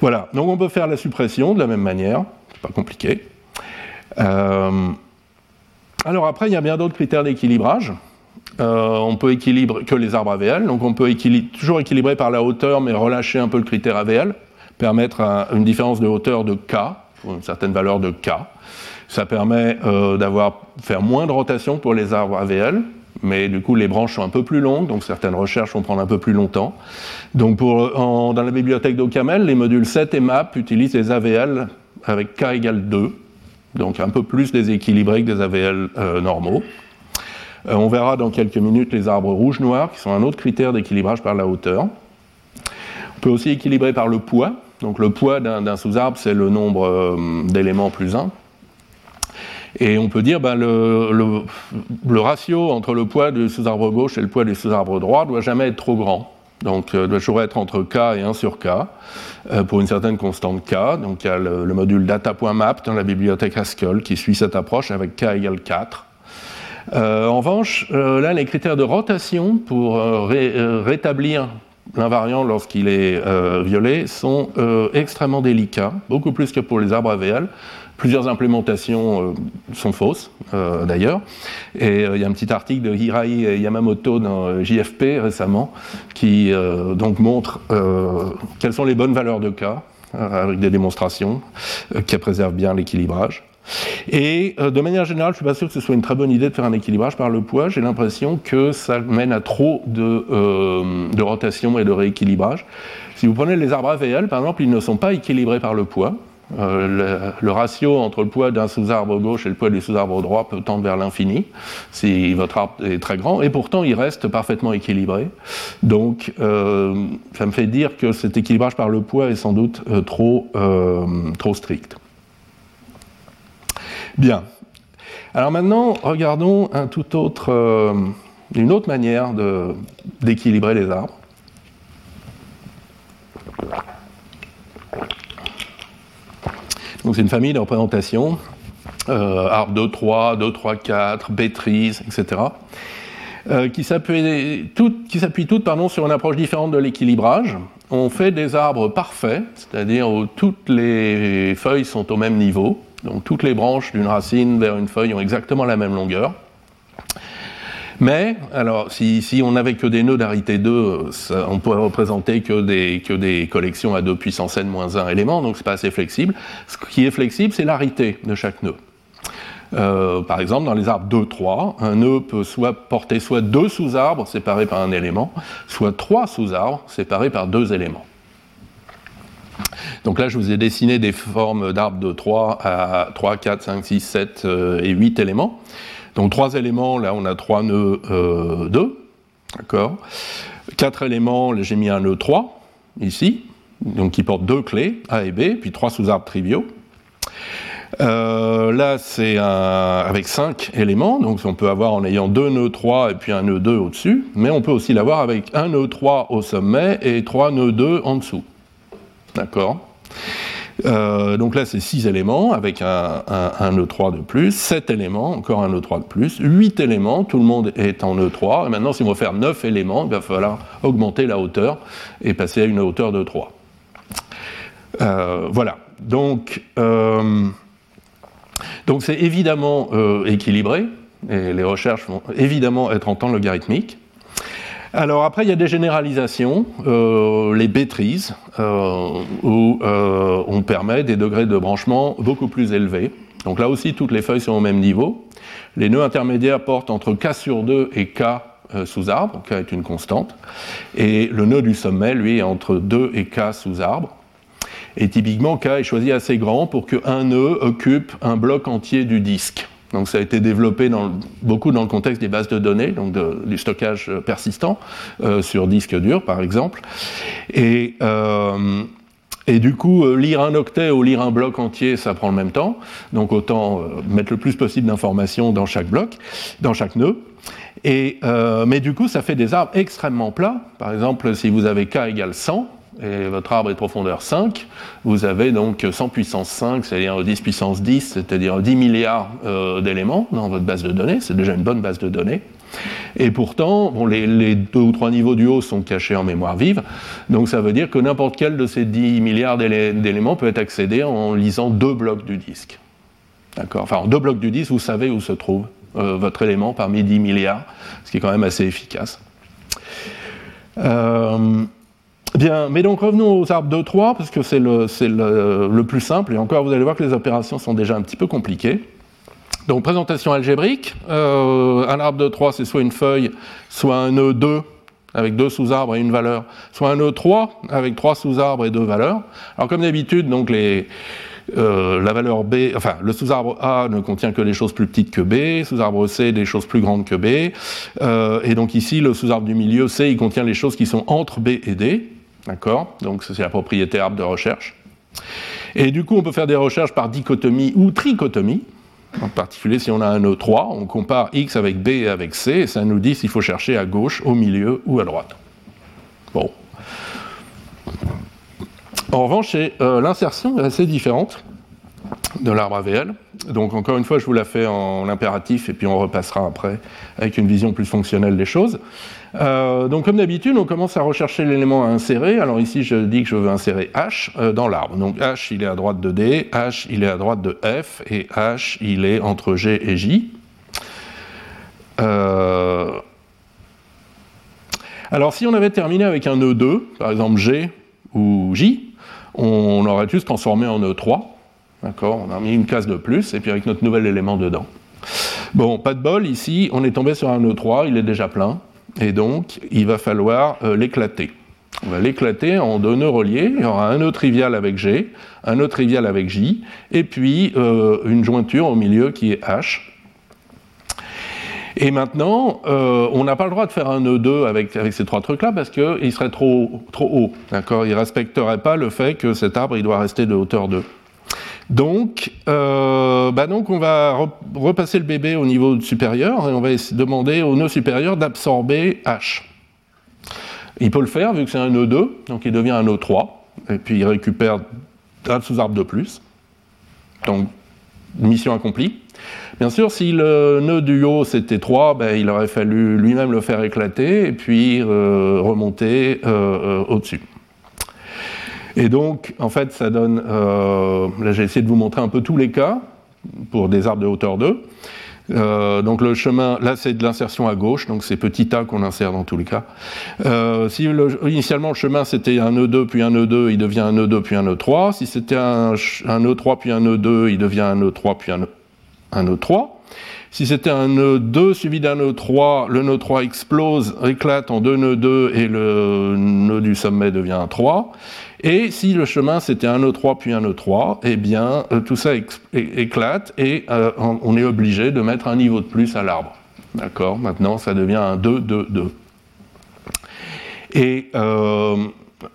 Voilà. donc on peut faire la suppression de la même manière, c'est pas compliqué. Euh, alors après, il y a bien d'autres critères d'équilibrage. Euh, on peut équilibrer que les arbres AVL, donc on peut toujours équilibrer par la hauteur, mais relâcher un peu le critère AVL, permettre une différence de hauteur de K, une certaine valeur de K. Ça permet d'avoir faire moins de rotation pour les arbres AVL, mais du coup les branches sont un peu plus longues, donc certaines recherches vont prendre un peu plus longtemps. Donc dans la bibliothèque d'OCaml, les modules 7 et MAP utilisent les AVL avec K égale 2, donc un peu plus déséquilibré que des AVL euh, normaux. Euh, on verra dans quelques minutes les arbres rouges-noirs, qui sont un autre critère d'équilibrage par la hauteur. On peut aussi équilibrer par le poids. Donc le poids d'un sous-arbre, c'est le nombre euh, d'éléments plus 1. Et on peut dire ben, le, le, ratio entre le poids du sous-arbre gauche et le poids du sous-arbre droit doit jamais être trop grand. Donc, euh, doit toujours être entre k et 1 sur k pour une certaine constante k. Donc, il y a le, module data.map dans la bibliothèque Haskell qui suit cette approche avec k égale 4. Euh, en revanche, là, les critères de rotation pour rétablir l'invariant lorsqu'il est violé sont extrêmement délicats, beaucoup plus que pour les arbres AVL. Plusieurs implémentations euh, sont fausses, euh, d'ailleurs. Et euh, il y a un petit article de Hirai Yamamoto dans JFP récemment qui donc montre quelles sont les bonnes valeurs de cas avec des démonstrations qui préservent bien l'équilibrage. Et de manière générale, je ne suis pas sûr que ce soit une très bonne idée de faire un équilibrage par le poids. J'ai l'impression que ça mène à trop de, de, rotation et de rééquilibrage. Si vous prenez les arbres AVL, par exemple, ils ne sont pas équilibrés par le poids. Euh, le, ratio entre le poids d'un sous-arbre gauche et le poids du sous-arbre droit peut tendre vers l'infini si votre arbre est très grand, et pourtant il reste parfaitement équilibré. Donc euh, ça me fait dire que cet équilibrage par le poids est sans doute euh, trop, trop strict. Bien. Alors maintenant, regardons autre, une autre manière d'équilibrer les arbres. Donc c'est une famille de représentations, euh, arbre 2, 3, 2, 3, 4, bétrise, etc. Euh, qui s'appuient toutes, toutes pardon, sur une approche différente de l'équilibrage. On fait des arbres parfaits, c'est-à-dire où toutes les feuilles sont au même niveau, donc toutes les branches d'une racine vers une feuille ont exactement la même longueur. Mais, alors, si, on n'avait que des nœuds d'arité 2, on pourrait représenter que des, collections à 2 puissance n moins 1 éléments, donc c'est pas assez flexible. Ce qui est flexible, c'est l'arité de chaque nœud. Euh, par exemple, dans les arbres 2-3, un nœud peut soit porter soit deux sous-arbres séparés par un élément, soit trois sous-arbres séparés par deux éléments. Donc là, je vous ai dessiné des formes d'arbres de 3 à 3, 4, 5, 6, 7 et 8 éléments. Donc trois éléments, là on a trois nœuds 2, euh, d'accord Quatre éléments, j'ai mis un nœud 3, ici, donc qui porte deux clés, A et B, puis trois sous-arbres triviaux. Euh, là, c'est avec cinq éléments, donc on peut avoir en ayant deux nœuds 3 et puis un nœud 2 au-dessus, mais on peut aussi l'avoir avec un nœud 3 au sommet et trois nœuds 2 en dessous. D'accord euh, donc là, c'est 6 éléments avec un, un, E3 de plus, 7 éléments, encore un E3 de plus, 8 éléments, tout le monde est en E3. Et maintenant, si on veut faire 9 éléments, il va falloir augmenter la hauteur et passer à une hauteur de 3. Euh, voilà. Euh, donc c'est évidemment équilibré, et les recherches vont évidemment être en temps logarithmique. Alors après, il y a des généralisations, euh, les bétrises, euh, où euh, on permet des degrés de branchement beaucoup plus élevés. Donc là aussi, toutes les feuilles sont au même niveau. Les nœuds intermédiaires portent entre K sur 2 et K sous arbre, K est une constante. Et le nœud du sommet, lui, est entre 2 et K sous arbre. Et typiquement, K est choisi assez grand pour qu'un nœud occupe un bloc entier du disque. Donc ça a été développé beaucoup dans le contexte des bases de données, donc du stockage euh, persistant euh, sur disque dur par exemple. Et, euh, du coup, lire un octet ou lire un bloc entier, ça prend le même temps. Donc autant mettre le plus possible d'informations dans chaque bloc, dans chaque nœud. Et, mais du coup, ça fait des arbres extrêmement plats. Par exemple, si vous avez k égale 100, et votre arbre est de profondeur 5, vous avez donc 100 puissance 5, c'est-à-dire 10 puissance 10, c'est-à-dire 10 milliards euh, d'éléments dans votre base de données, c'est déjà une bonne base de données. Et pourtant, bon, les, deux ou trois niveaux du haut sont cachés en mémoire vive, donc ça veut dire que n'importe quel de ces 10 milliards d'éléments peut être accédé en lisant deux blocs du disque. D'accord? Enfin, en deux blocs du disque, vous savez où se trouve euh, votre élément parmi 10 milliards, ce qui est quand même assez efficace. Euh, Bien, mais donc revenons aux arbres 2, 3, parce que c'est le, plus simple, et encore vous allez voir que les opérations sont déjà un petit peu compliquées. Donc présentation algébrique, euh, un arbre de 3 c'est soit une feuille, soit un nœud 2 avec deux sous-arbres et une valeur, soit un nœud 3 avec trois sous-arbres et deux valeurs. Alors comme d'habitude, donc euh, la valeur B, enfin le sous-arbre A ne contient que des choses plus petites que B, sous-arbre C des choses plus grandes que B, euh, et donc ici le sous-arbre du milieu C il contient les choses qui sont entre B et D, d'accord Donc c'est la propriété arbre de recherche. Et du coup on peut faire des recherches par dichotomie ou trichotomie. En particulier, si on a un E3, on compare X avec B et avec C, et ça nous dit s'il faut chercher à gauche, au milieu ou à droite. Bon. En revanche, euh, l'insertion est assez différente de l'arbre AVL. Donc encore une fois, je vous la fais en impératif et puis on repassera après avec une vision plus fonctionnelle des choses. Euh, donc comme d'habitude, on commence à rechercher l'élément à insérer. Alors ici, je dis que je veux insérer H euh, dans l'arbre. Donc H, il est à droite de D, H, il est à droite de F, et H, il est entre G et J. Alors si on avait terminé avec un E2, par exemple G ou J, on aurait dû se transformer en E3. D'accord On a mis une case de plus, et puis avec notre nouvel élément dedans. Bon, pas de bol, ici, on est tombé sur un E3, il est déjà plein, et donc il va falloir euh, l'éclater. On va l'éclater en deux nœuds reliés. Il y aura un nœud trivial avec G, un nœud trivial avec J, et puis euh, une jointure au milieu qui est H. Et maintenant, euh, on n'a pas le droit de faire un nœud 2 avec, ces trois trucs-là parce qu'il serait trop, trop haut. D'accord? Il ne respecterait pas le fait que cet arbre il doit rester de hauteur 2. Donc, euh, bah donc on va repasser le bébé au niveau supérieur et on va demander au nœud supérieur d'absorber H. Il peut le faire vu que c'est un nœud 2, donc il devient un nœud 3, et puis il récupère un sous-arbre de plus. Donc, mission accomplie. Bien sûr, si le nœud du haut c'était 3, ben, il aurait fallu lui-même le faire éclater et puis euh, remonter euh, au-dessus. Et donc, en fait, ça donne. là, j'ai essayé de vous montrer un peu tous les cas pour des arbres de hauteur 2. donc le chemin, là c'est de l'insertion à gauche, donc c'est petit a qu'on insère dans tous les cas. si initialement le chemin c'était un nœud 2 puis un nœud 2, il devient un nœud 2 puis un nœud 3. Si c'était un, un nœud 3 puis un nœud 2, il devient un nœud 3 puis un nœud un nœud 3. Si c'était un nœud 2 suivi d'un nœud 3, le nœud 3 explose, éclate en deux nœuds 2 et le nœud du sommet devient un 3. Et si le chemin c'était un nœud 3 puis un nœud 3, eh bien euh, tout ça éclate et euh, on est obligé de mettre un niveau de plus à l'arbre. D'accord? Maintenant ça devient un 2, 2, 2. Et euh,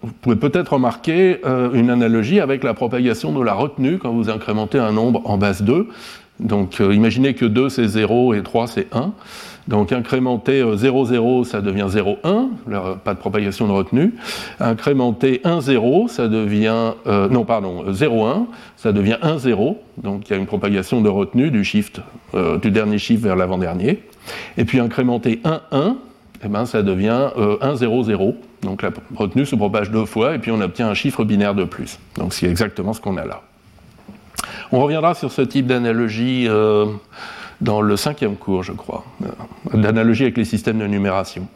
vous pouvez peut-être remarquer une analogie avec la propagation de la retenue quand vous incrémentez un nombre en base 2. Donc euh, imaginez que 2 c'est 0 et 3 c'est 1. Donc incrémenter 0, euh, 0, ça devient 0, 1, pas de propagation de retenue. Incrémenter 1, 0, ça devient, euh, non pardon, 0, 1, ça devient 1, 0. Donc il y a une propagation de retenue du shift, dernier shift vers l'avant-dernier. Et puis incrémenter 1, 1, eh ben, ça devient 1, 0, 0. Donc la retenue se propage deux fois et puis on obtient un chiffre binaire de plus. Donc c'est exactement ce qu'on a là. On reviendra sur ce type d'analogie euh, dans le cinquième cours, je crois, euh, d'analogie avec les systèmes de numération.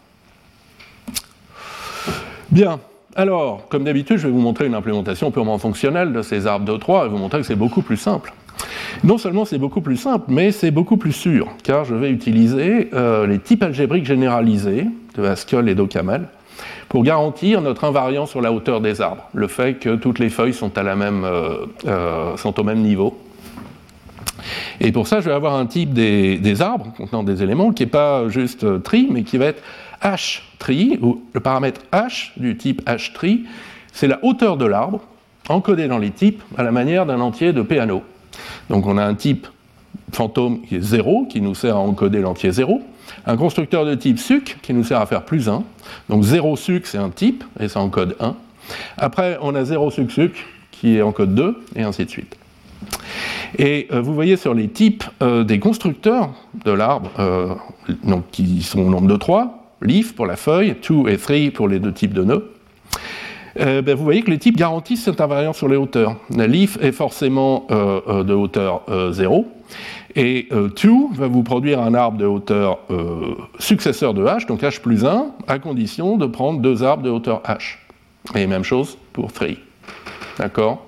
Bien, alors, comme d'habitude, je vais vous montrer une implémentation purement fonctionnelle de ces arbres de 3 et vous montrer que c'est beaucoup plus simple. Non seulement c'est beaucoup plus simple, mais c'est beaucoup plus sûr, car je vais utiliser euh, les types algébriques généralisés de Haskell et d'Okamel pour garantir notre invariant sur la hauteur des arbres, le fait que toutes les feuilles euh, euh, sont au même niveau. Et pour ça, je vais avoir un type des, arbres contenant des éléments qui n'est pas juste euh, tri, mais qui va être h-tri, où le paramètre h du type h-tri, c'est la hauteur de l'arbre, encodé dans les types à la manière d'un entier de Peano. Donc on a un type fantôme qui est 0, qui nous sert à encoder l'entier 0, un constructeur de type suc qui nous sert à faire plus 1. Donc 0 suc, c'est un type, et ça encode 1. Après, on a 0 suc suc qui est en code 2, et ainsi de suite. Et euh, vous voyez sur les types euh, des constructeurs de l'arbre, euh, qui sont au nombre de 3, leaf pour la feuille, 2 et 3 pour les deux types de nœuds, ben, vous voyez que les types garantissent cette invariance sur les hauteurs. Leaf est forcément de hauteur 0, et 2 euh, va vous produire un arbre de hauteur euh, successeur de h, donc h plus 1, à condition de prendre deux arbres de hauteur h. Et même chose pour three. D'accord?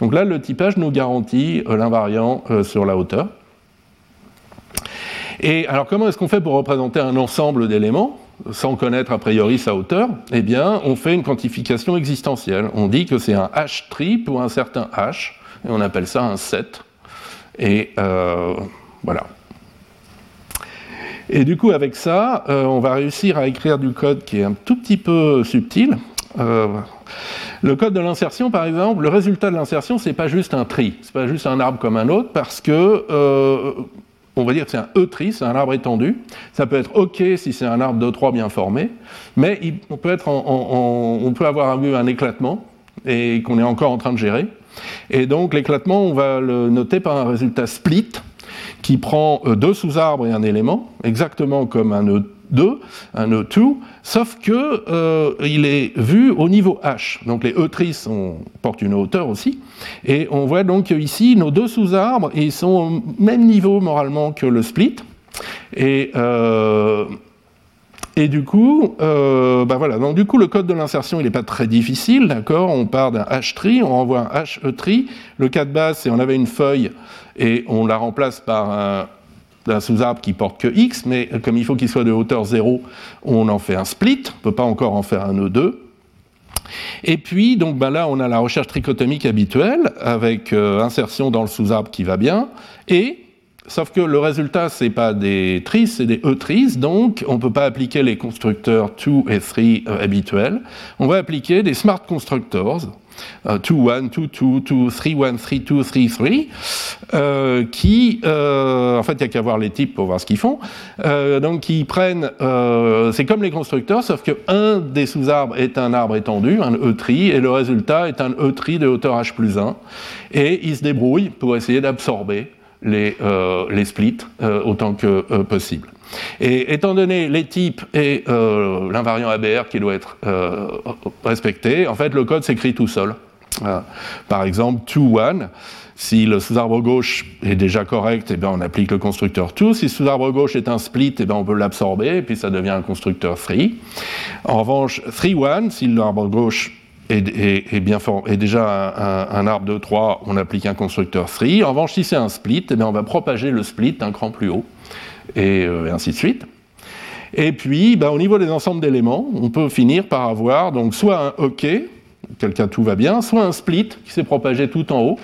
Donc là, le typage nous garantit l'invariant sur la hauteur. Et alors, comment est-ce qu'on fait pour représenter un ensemble d'éléments sans connaître a priori sa hauteur? Eh bien, on fait une quantification existentielle. On dit que c'est un h tree pour un certain h, et on appelle ça un set. Et euh, voilà. Et du coup, avec ça, euh, on va réussir à écrire du code qui est un tout petit peu subtil. Euh, le code de l'insertion, par exemple, le résultat de l'insertion, c'est pas juste un tri, c'est pas juste un arbre comme un autre, parce que on va dire que c'est un E-tri, c'est un arbre étendu. Ça peut être OK si c'est un arbre de 3 bien formé, mais on, peut avoir eu un éclatement et qu'on est encore en train de gérer. Et donc l'éclatement, on va le noter par un résultat split qui prend euh, deux sous-arbres et un élément, exactement comme un E 2, un E2, sauf que euh, il est vu au niveau H. Donc les E-tris portent une hauteur aussi. Et on voit donc ici nos deux sous-arbres, ils sont au même niveau moralement que le split. Et, euh, et du coup, euh, bah voilà, donc du coup le code de l'insertion il n'est pas très difficile, d'accord? On part d'un H-tree, on envoie un H-E-tree. Le cas de base, c'est on avait une feuille et on la remplace par un sous-arbre qui porte que x, mais comme il faut qu'il soit de hauteur 0, on en fait un split, on ne peut pas encore en faire un E2. Et puis, donc ben là, on a la recherche trichotomique habituelle, avec euh, insertion dans le sous-arbre qui va bien, et Sauf que le résultat, ce n'est pas des tris, c'est des e-tris, donc on ne peut pas appliquer les constructeurs 2 et 3 euh, habituels. On va appliquer des smart constructors, 2, 1, 2, 2, 2, 3, 1, 3, 2, 3, 3, qui, euh, en fait, il n'y a qu'à voir les types pour voir ce qu'ils font, euh, donc qui prennent, euh, c'est comme les constructeurs, sauf que un des sous-arbres est un arbre étendu, un E-tri, et le résultat est un E-tri de hauteur H plus 1, et ils se débrouillent pour essayer d'absorber les, les splits autant que possible. Et étant donné les types et euh, l'invariant ABR qui doit être euh, respecté, en fait, le code s'écrit tout seul. Euh, par exemple, to1, si le sous-arbre gauche est déjà correct, eh bien, on applique le constructeur to. Si le sous-arbre gauche est un split, eh bien, on peut l'absorber, et puis ça devient un constructeur 3. En revanche, 3-1, si l'arbre gauche est, déjà un, arbre de 3, on applique un constructeur 3. En revanche, si c'est un split, eh on va propager le split un cran plus haut et, ainsi de suite. Et puis, ben, au niveau des ensembles d'éléments, on peut finir par avoir donc soit un OK, quelqu'un tout va bien, soit un split qui s'est propagé tout en haut.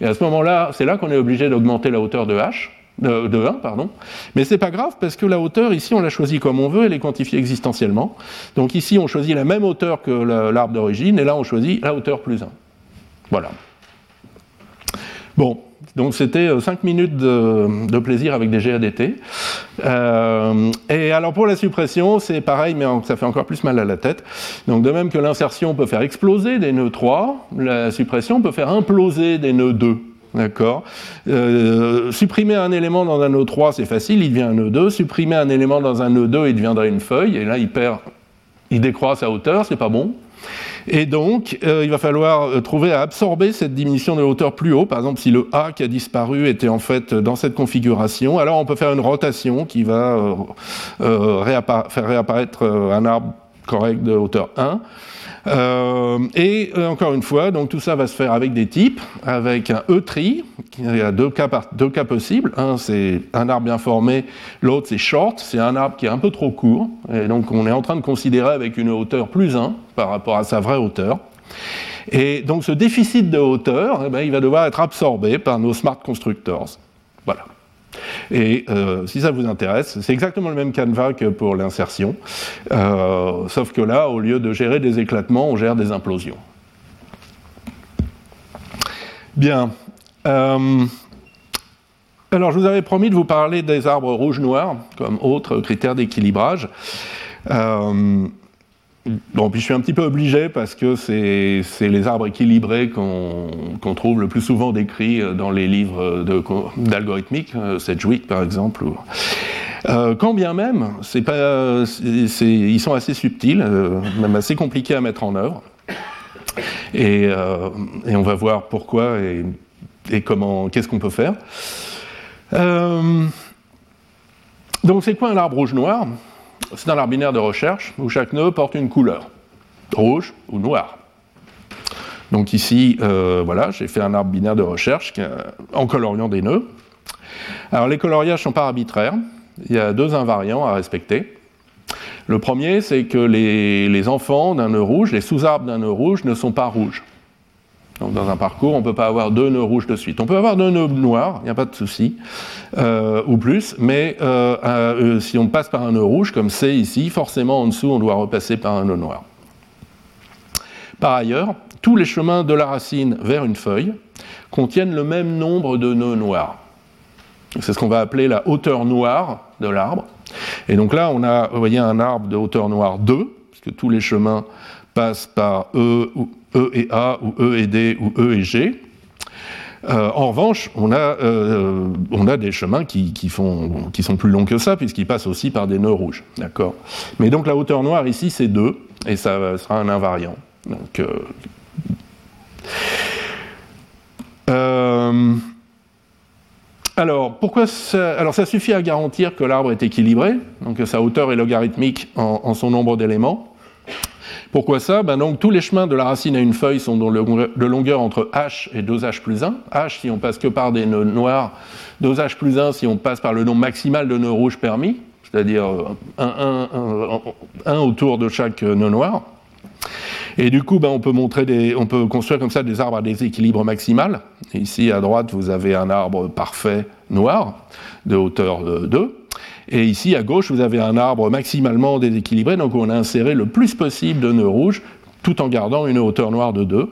Et à ce moment-là, c'est là, qu'on est obligé d'augmenter la hauteur de h, de, 1, pardon. Mais c'est pas grave parce que la hauteur ici, on l'a choisie comme on veut, elle est quantifiée existentiellement. Donc ici, on choisit la même hauteur que l'arbre d'origine, et là, on choisit la hauteur plus 1. Voilà. Bon, donc c'était 5 euh, minutes de, plaisir avec des GADT. Euh, et alors pour la suppression, c'est pareil, mais ça fait encore plus mal à la tête. Donc de même que l'insertion peut faire exploser des nœuds 3, la suppression peut faire imploser des nœuds 2. D'accord euh, Supprimer un élément dans un nœud 3, c'est facile, il devient un nœud 2. Supprimer un élément dans un nœud 2, il deviendrait une feuille, et là il perd, il décroît sa hauteur, c'est pas bon. Et donc, euh, il va falloir euh, trouver à absorber cette diminution de hauteur plus haut. Par exemple, si le A qui a disparu était en fait dans cette configuration, alors on peut faire une rotation qui va faire réapparaître un arbre correct de hauteur 1. Euh, et euh, encore une fois, donc tout ça va se faire avec des types, avec un E-tree, il y a deux cas, deux cas possibles. Un, c'est un arbre bien formé, l'autre, c'est short, c'est un arbre qui est un peu trop court, et donc on est en train de considérer avec une hauteur plus 1 par rapport à sa vraie hauteur. Et donc ce déficit de hauteur, eh ben, il va devoir être absorbé par nos smart constructors. Voilà. Et euh, si ça vous intéresse, c'est exactement le même canevas que pour l'insertion, euh, sauf que là, au lieu de gérer des éclatements, on gère des implosions. Bien. Euh, alors, je vous avais promis de vous parler des arbres rouges-noirs comme autre critère d'équilibrage. Bon, puis je suis un petit peu obligé parce que c'est les arbres équilibrés qu'on trouve le plus souvent décrits euh, dans les livres d'algorithmique, euh, Sedgwick par exemple. Euh, quand bien même, ils sont assez subtils, même assez compliqués à mettre en œuvre. Et, et on va voir pourquoi et, et comment, qu'est-ce qu'on peut faire. donc c'est quoi un arbre rouge-noir c'est un arbre binaire de recherche où chaque nœud porte une couleur, rouge ou noir. Donc ici, euh, voilà, j'ai fait un arbre binaire de recherche en coloriant des nœuds. Alors les coloriages ne sont pas arbitraires, il y a deux invariants à respecter. Le premier, c'est que les, les enfants d'un nœud rouge, les sous-arbres d'un nœud rouge ne sont pas rouges. Donc dans un parcours, on ne peut pas avoir deux nœuds rouges de suite. On peut avoir deux nœuds noirs, il n'y a pas de souci, euh, ou plus, mais euh, euh, si on passe par un nœud rouge, comme c'est ici, forcément en dessous, on doit repasser par un nœud noir. Par ailleurs, tous les chemins de la racine vers une feuille contiennent le même nombre de nœuds noirs. C'est ce qu'on va appeler la hauteur noire de l'arbre. Et donc là, on a, vous voyez, un arbre de hauteur noire 2, puisque tous les chemins passent par E ou E et A, ou E et D, ou E et G. Euh, en revanche, on a, euh, des chemins qui, sont plus longs que ça, puisqu'ils passent aussi par des nœuds rouges. Mais donc la hauteur noire ici, c'est 2, et ça sera un invariant. Euh, alors, pourquoi ça, alors, ça suffit à garantir que l'arbre est équilibré, donc que sa hauteur est logarithmique en son nombre d'éléments? Pourquoi ça? Ben donc, Tous les chemins de la racine à une feuille sont de longueur entre h et 2h plus 1. h si on passe que par des nœuds noirs, 2h plus 1 si on passe par le nombre maximal de nœuds rouges permis, c'est-à-dire un, un, autour de chaque nœud noir. Et du coup, ben, on peut construire comme ça des arbres à déséquilibre maximal. ici, à droite, vous avez un arbre parfait noir de hauteur 2. Et ici, à gauche, vous avez un arbre maximalement déséquilibré, donc on a inséré le plus possible de nœuds rouges, tout en gardant une hauteur noire de 2.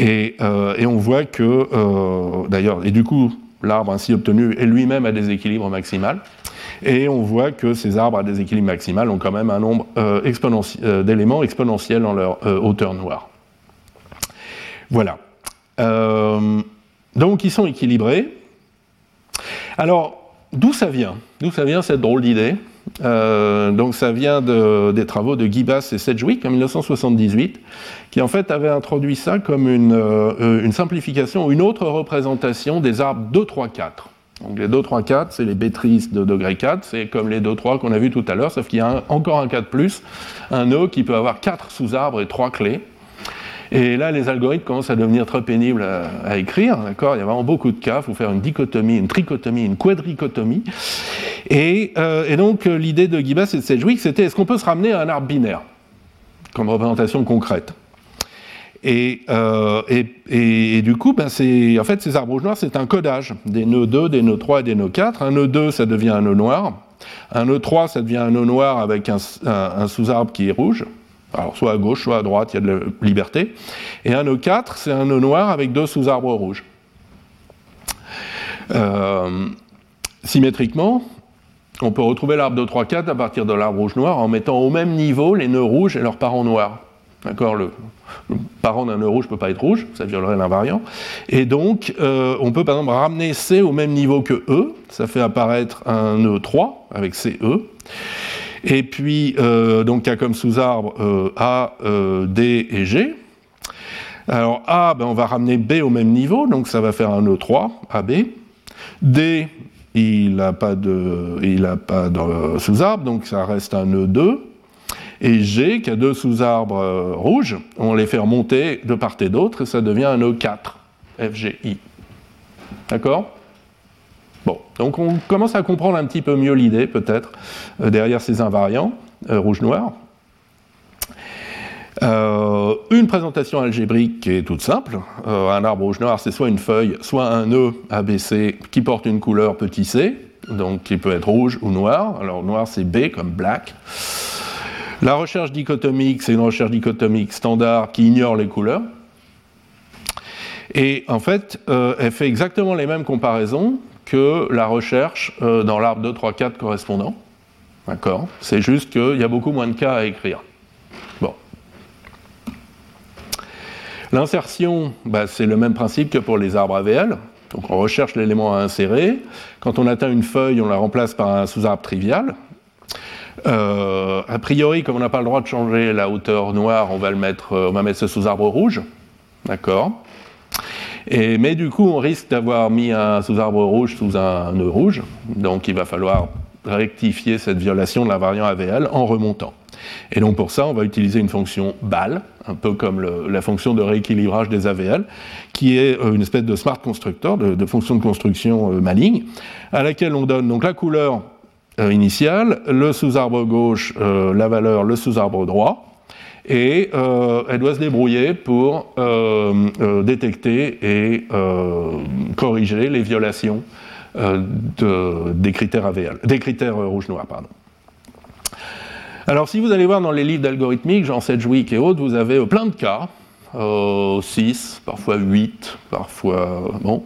Euh, et, on voit que, euh, d'ailleurs, et du coup, l'arbre ainsi obtenu est lui-même à déséquilibre maximal. Et on voit que ces arbres à déséquilibre maximal ont quand même un nombre euh, d'éléments exponentiels dans leur hauteur noire. Voilà. donc ils sont équilibrés. Alors, D'où ça vient? D'où ça vient cette drôle d'idée? Euh, donc ça vient des travaux de Guy Bass et Sedgwick en 1978, qui en fait avaient introduit ça comme une, euh, une simplification, une autre représentation des arbres 2, 3, 4. Donc les 2, 3, 4, c'est les bétrices de degré 4, c'est comme les 2, 3 qu'on a vu tout à l'heure, sauf qu'il y a encore un 4 plus, un nœud qui peut avoir 4 sous-arbres et 3 clés. Et là, les algorithmes commencent à devenir très pénibles à, écrire. D'accord? Il y a vraiment beaucoup de cas. Il faut faire une dichotomie, une trichotomie, une quadrichotomie. Et, euh, donc, l'idée de Gibas et de Sedgwick, c'était est-ce qu'on peut se ramener à un arbre binaire comme représentation concrète? Euh, et, du coup, ben en fait, ces arbres rouges noirs, c'est un codage des nœuds 2, des nœuds 3 et des nœuds 4. Un nœud 2, ça devient un nœud noir. Un nœud 3, ça devient un nœud noir avec un sous-arbre qui est rouge. Alors soit à gauche, soit à droite, il y a de la liberté. Et un nœud 4, c'est un nœud noir avec deux sous-arbres rouges. Euh, symétriquement, on peut retrouver l'arbre de 3, 4 à partir de l'arbre rouge-noir en mettant au même niveau les nœuds rouges et leurs parents noirs. D'accord le, parent d'un nœud rouge ne peut pas être rouge, ça violerait l'invariant. Et donc, euh, on peut par exemple ramener C au même niveau que E, ça fait apparaître un nœud 3 avec CE. Et puis, euh, donc, il y a comme sous-arbre euh, A, euh, D et G. Alors, A, ben, on va ramener B au même niveau, donc ça va faire un E3, AB. D, il n'a pas de, de sous-arbre, donc ça reste un E2. Et G, qui a deux sous-arbres rouges, on les fait remonter de part et d'autre, et ça devient un E4, FGI. D'accord? Bon, donc on commence à comprendre un petit peu mieux l'idée, peut-être, euh, derrière ces invariants, euh, rouge-noir. Euh, une présentation algébrique qui est toute simple. un arbre rouge-noir, c'est soit une feuille, soit un nœud ABC qui porte une couleur petit c, donc qui peut être rouge ou noir. Alors noir, c'est B comme black. La recherche dichotomique, c'est une recherche dichotomique standard qui ignore les couleurs. Et en fait, elle fait exactement les mêmes comparaisons que la recherche euh, dans l'arbre 2, 3, 4 correspondant. D'accord C'est juste qu'il y a beaucoup moins de cas à écrire. Bon. L'insertion, bah, c'est le même principe que pour les arbres AVL. Donc on recherche l'élément à insérer. Quand on atteint une feuille, on la remplace par un sous-arbre trivial. Euh, a priori, comme on n'a pas le droit de changer la hauteur noire, on va, le mettre, euh, on va mettre ce sous-arbre rouge. D'accord mais du coup, on risque d'avoir mis un sous-arbre rouge sous un nœud rouge, donc il va falloir rectifier cette violation de la variante AVL en remontant. Et donc pour ça, on va utiliser une fonction BAL, un peu comme la fonction de rééquilibrage des AVL, qui est euh, une espèce de smart constructor, de, fonction de construction euh, maligne, à laquelle on donne donc la couleur euh, initiale, le sous-arbre gauche, la valeur, le sous-arbre droit, et elle doit se débrouiller pour détecter et corriger les violations des critères AVL, des rouge-noir. Alors, si vous allez voir dans les livres d'algorithmique, Jean Sedgwick et autres, vous avez euh, plein de cas. 6, euh, parfois 8, parfois. bon.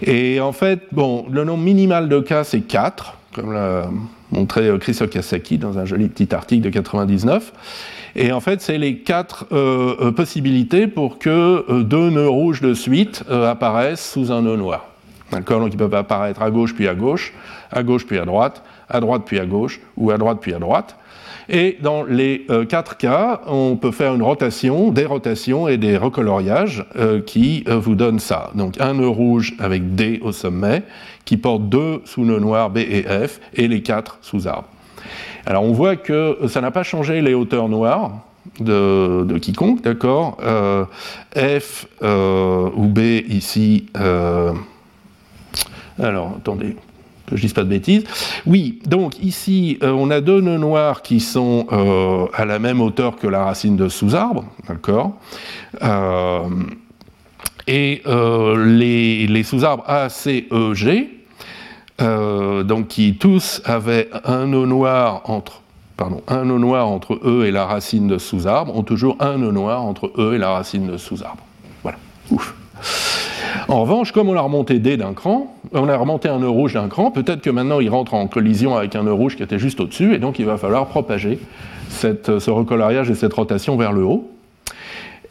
Et en fait, bon, le nombre minimal de cas, c'est 4, comme l'a montré euh, Chris Okasaki dans un joli petit article de 99. Et en fait, c'est les quatre possibilités pour que deux nœuds rouges de suite apparaissent sous un nœud noir. D'accord Donc ils peuvent apparaître à gauche puis à gauche, à gauche puis à droite, à droite puis à gauche, ou à droite puis à droite. Et dans les euh, quatre cas, on peut faire une rotation, des rotations et des recoloriages euh, qui euh, vous donnent ça. Donc un nœud rouge avec D au sommet, qui porte deux sous-nœuds noirs B et F, et les quatre sous arbre. Alors on voit que ça n'a pas changé les hauteurs noires. De quiconque, d'accord F ou B ici. alors, attendez, que je dise pas de bêtises. Oui, donc ici, euh, on a deux nœuds noirs qui sont euh, à la même hauteur que la racine de sous-arbre, d'accord euh, Et les, les sous-arbres A, C, E, G, donc qui tous avaient un nœud noir entre pardon, un nœud noir entre E et la racine de sous-arbre, ont toujours un nœud noir entre E et la racine de sous-arbre. Voilà. Ouf. En revanche, comme on a remonté d'un cran, on a remonté un nœud rouge d'un cran, peut-être que maintenant il rentre en collision avec un nœud rouge qui était juste au-dessus, et donc il va falloir propager ce recoloriage et cette rotation vers le haut.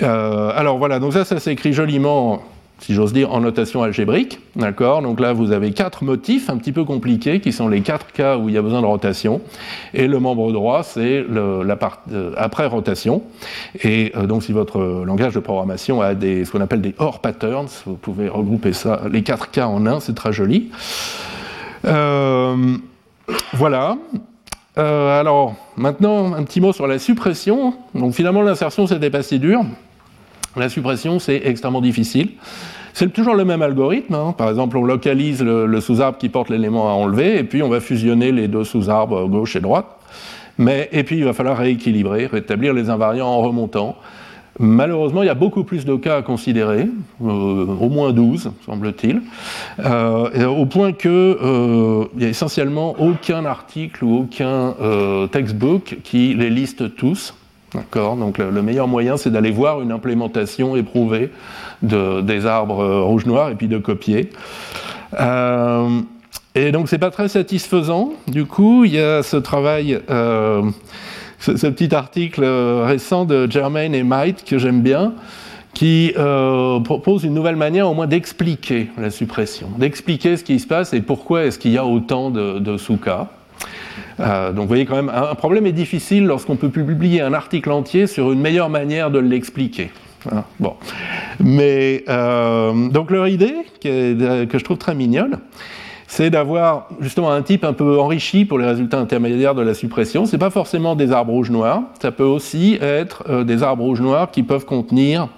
Euh, alors voilà, donc ça, ça s'écrit joliment si j'ose dire, en notation algébrique. D'accord? Donc là, vous avez quatre motifs un petit peu compliqués, qui sont les quatre cas où il y a besoin de rotation. Et le membre droit, c'est la part euh, après rotation. Et euh, donc, si votre langage de programmation a des, ce qu'on appelle des OR patterns, vous pouvez regrouper ça, les quatre cas en un, c'est très joli. Euh, voilà. alors, maintenant, un petit mot sur la suppression. Donc, finalement, l'insertion, c'était pas si dur. La suppression, c'est extrêmement difficile. C'est toujours le même algorithme. Hein. Par exemple, on localise le, sous-arbre qui porte l'élément à enlever, et puis on va fusionner les deux sous-arbres gauche et droite. Mais, et puis il va falloir rééquilibrer, rétablir les invariants en remontant. Malheureusement, il y a beaucoup plus de cas à considérer, euh, au moins 12, semble-t-il, euh, au point qu'il euh, n'y a essentiellement aucun article ou aucun textbook qui les liste tous. D'accord Donc le, meilleur moyen, c'est d'aller voir une implémentation éprouvée de, des arbres euh, rouge-noir et puis de copier. Euh, et donc c'est pas très satisfaisant. Du coup, il y a ce travail, euh, ce, petit article récent de Germain et Might que j'aime bien, qui propose une nouvelle manière au moins d'expliquer la suppression, d'expliquer ce qui se passe et pourquoi est-ce qu'il y a autant de, de sous-cas. Euh, donc vous voyez quand même, un, problème est difficile lorsqu'on peut publier un article entier sur une meilleure manière de l'expliquer. Hein, bon. Mais euh, donc leur idée, que, je trouve très mignonne, c'est d'avoir justement un type un peu enrichi pour les résultats intermédiaires de la suppression. Ce n'est pas forcément des arbres rouges noirs, ça peut aussi être euh, des arbres rouges noirs qui peuvent contenir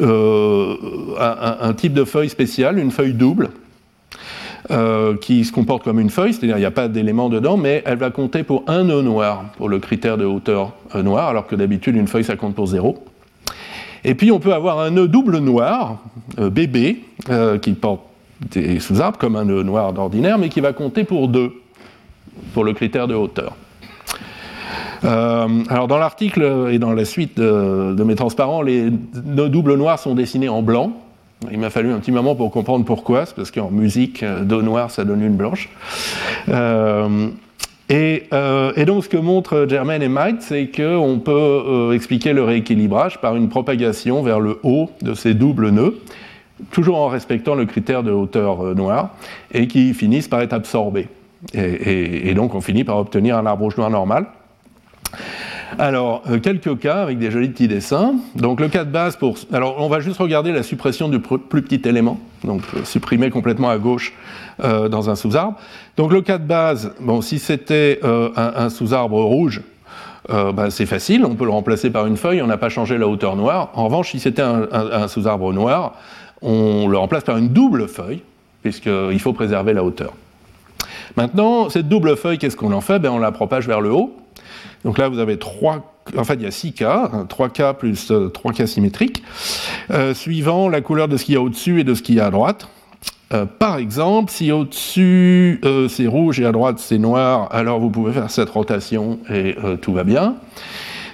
un, type de feuille spéciale, une feuille double, euh, qui se comporte comme une feuille, c'est-à-dire il n'y a pas d'éléments dedans, mais elle va compter pour un nœud noir pour le critère de hauteur euh, noir, alors que d'habitude une feuille ça compte pour zéro. Et puis on peut avoir un nœud double noir, euh, bébé, qui porte des sous-arbres comme un nœud noir d'ordinaire, mais qui va compter pour deux pour le critère de hauteur. alors dans l'article et dans la suite de mes transparents, les nœuds doubles noirs sont dessinés en blanc, il m'a fallu un petit moment pour comprendre pourquoi, c'est parce qu'en musique, euh, do noir, ça donne une blanche. Euh, euh, et, donc, ce que montrent Germain et Might, c'est qu'on peut expliquer le rééquilibrage par une propagation vers le haut de ces doubles nœuds, toujours en respectant le critère de hauteur noire, et qui finissent par être absorbés. Et, et donc, on finit par obtenir un arbre noir normal. Alors, euh, quelques cas avec des jolis petits dessins. Donc, le cas de base pour. Alors, on va juste regarder la suppression du plus petit élément, donc euh, supprimer complètement à gauche euh, dans un sous-arbre. Donc, le cas de base, bon, si c'était un, sous-arbre rouge, bah, c'est facile, on peut le remplacer par une feuille, on n'a pas changé la hauteur noire. En revanche, si c'était un, sous-arbre noir, on le remplace par une double feuille, puisqu'il faut préserver la hauteur. Maintenant, cette double feuille, qu'est-ce qu'on en fait? Ben, On la propage vers le haut. Donc là, vous avez trois, en fait, il y a six cas, 3 cas plus 3 euh, cas symétriques, euh, suivant la couleur de ce qu'il y a au-dessus et de ce qu'il y a à droite. Euh, par exemple, si au-dessus c'est rouge et à droite c'est noir, alors vous pouvez faire cette rotation et tout va bien.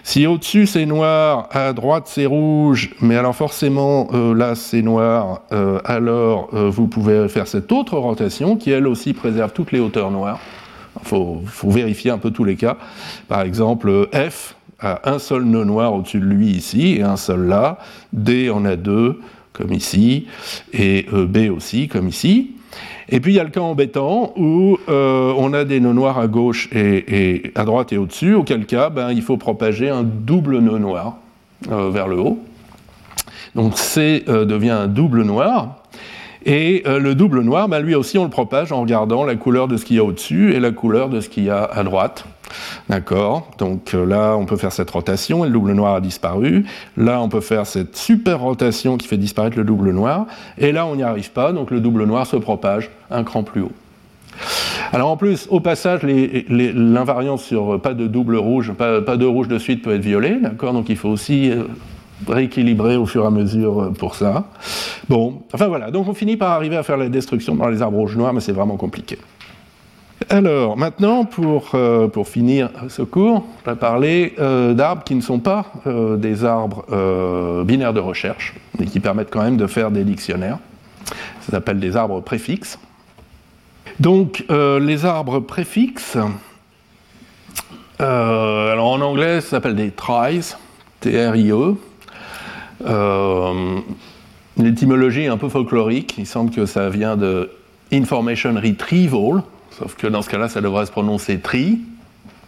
Si au-dessus c'est noir, à droite c'est rouge, mais alors forcément là c'est noir, alors vous pouvez faire cette autre rotation qui elle aussi préserve toutes les hauteurs noires. Il faut, vérifier un peu tous les cas. Par exemple, F a un seul nœud noir au-dessus de lui ici et un seul là. D en a deux, comme ici, et e, B aussi, comme ici. Et puis il y a le cas embêtant où euh, on a des nœuds noirs à gauche et, à droite et au-dessus, auquel cas ben, il faut propager un double nœud noir euh, vers le haut. Donc C euh, devient un double noir. Et euh, le double noir, bah, lui aussi, on le propage en regardant la couleur de ce qu'il y a au-dessus et la couleur de ce qu'il y a à droite. D'accord? Donc euh, là, on peut faire cette rotation et le double noir a disparu. Là, on peut faire cette super rotation qui fait disparaître le double noir. Et là, on n'y arrive pas, donc le double noir se propage un cran plus haut. Alors en plus, au passage, l'invariance sur pas de double rouge, pas, de rouge de suite peut être violet, d'accord? Donc il faut aussi euh, rééquilibrer au fur et à mesure euh, pour ça. Bon, enfin voilà, donc on finit par arriver à faire la destruction dans les arbres rouges noirs, mais c'est vraiment compliqué. Alors, maintenant, pour, euh, pour finir ce cours, je vais parler euh, d'arbres qui ne sont pas des arbres binaires de recherche, mais qui permettent quand même de faire des dictionnaires. Ça s'appelle des arbres préfixes. Donc, les arbres préfixes, alors en anglais, ça s'appelle des tries, T-R-I-E. Euh, l'étymologie est un peu folklorique. Il semble que ça vient de information retrieval, sauf que dans ce cas-là, ça devrait se prononcer tri,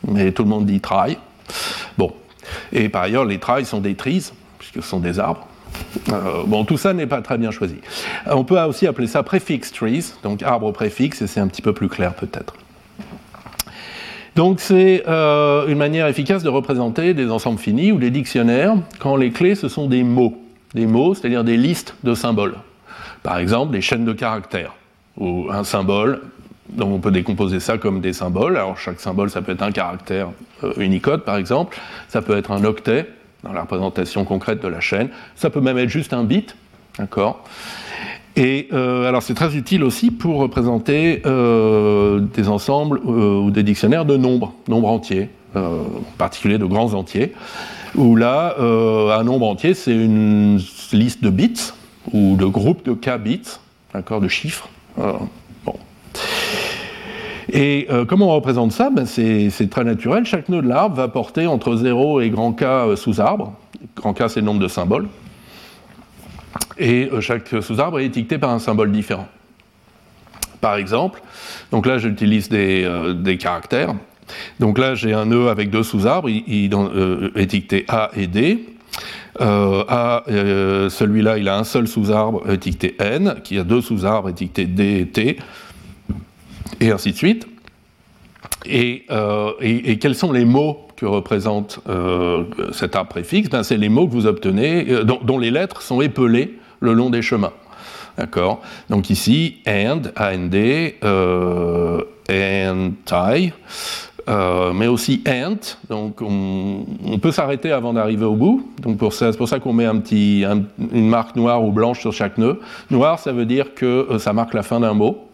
mais tout le monde dit try. Bon. Et par ailleurs, les tries sont des trees, puisque ce sont des arbres. Euh, bon, tout ça n'est pas très bien choisi. On peut aussi appeler ça prefix trees, donc arbre préfixe, et c'est un petit peu plus clair peut-être. Donc c'est euh, une manière efficace de représenter des ensembles finis ou des dictionnaires quand les clés ce sont des mots. Des mots, c'est-à-dire des listes de symboles. Par exemple, des chaînes de caractères, ou un symbole, donc on peut décomposer ça comme des symboles. Alors chaque symbole, ça peut être un caractère euh, Unicode par exemple, ça peut être un octet dans la représentation concrète de la chaîne, ça peut même être juste un bit, d'accord? Et euh, alors c'est très utile aussi pour représenter euh, des ensembles euh, ou des dictionnaires de nombres, nombres entiers, en particulier de grands entiers, où là, un nombre entier, c'est une liste de bits ou de groupes de k bits, d'accord, de chiffres. bon. Et comment on représente ça? Ben C'est très naturel. Chaque nœud de l'arbre va porter entre 0 et grand K sous arbre. Grand K, c'est le nombre de symboles et euh, chaque sous-arbre est étiqueté par un symbole différent. Par exemple, donc là j'utilise des, euh, caractères. Donc là j'ai un nœud avec deux sous-arbres euh, étiquetés A et D. A, celui-là, il a un seul sous-arbre étiqueté N, qui a deux sous-arbres étiquetés D et T, et ainsi de suite. Et, et, quels sont les mots que représente cet arbre préfixe? Ben, C'est les mots que vous obtenez, dont, dont, les lettres sont épelées le long des chemins. D'accord? Donc ici, and, AND, euh, anti, euh, mais aussi ant. Donc on, peut s'arrêter avant d'arriver au bout. Donc pour ça, c'est pour ça qu'on met une marque noire ou blanche sur chaque nœud. Noir, ça veut dire que euh, ça marque la fin d'un mot.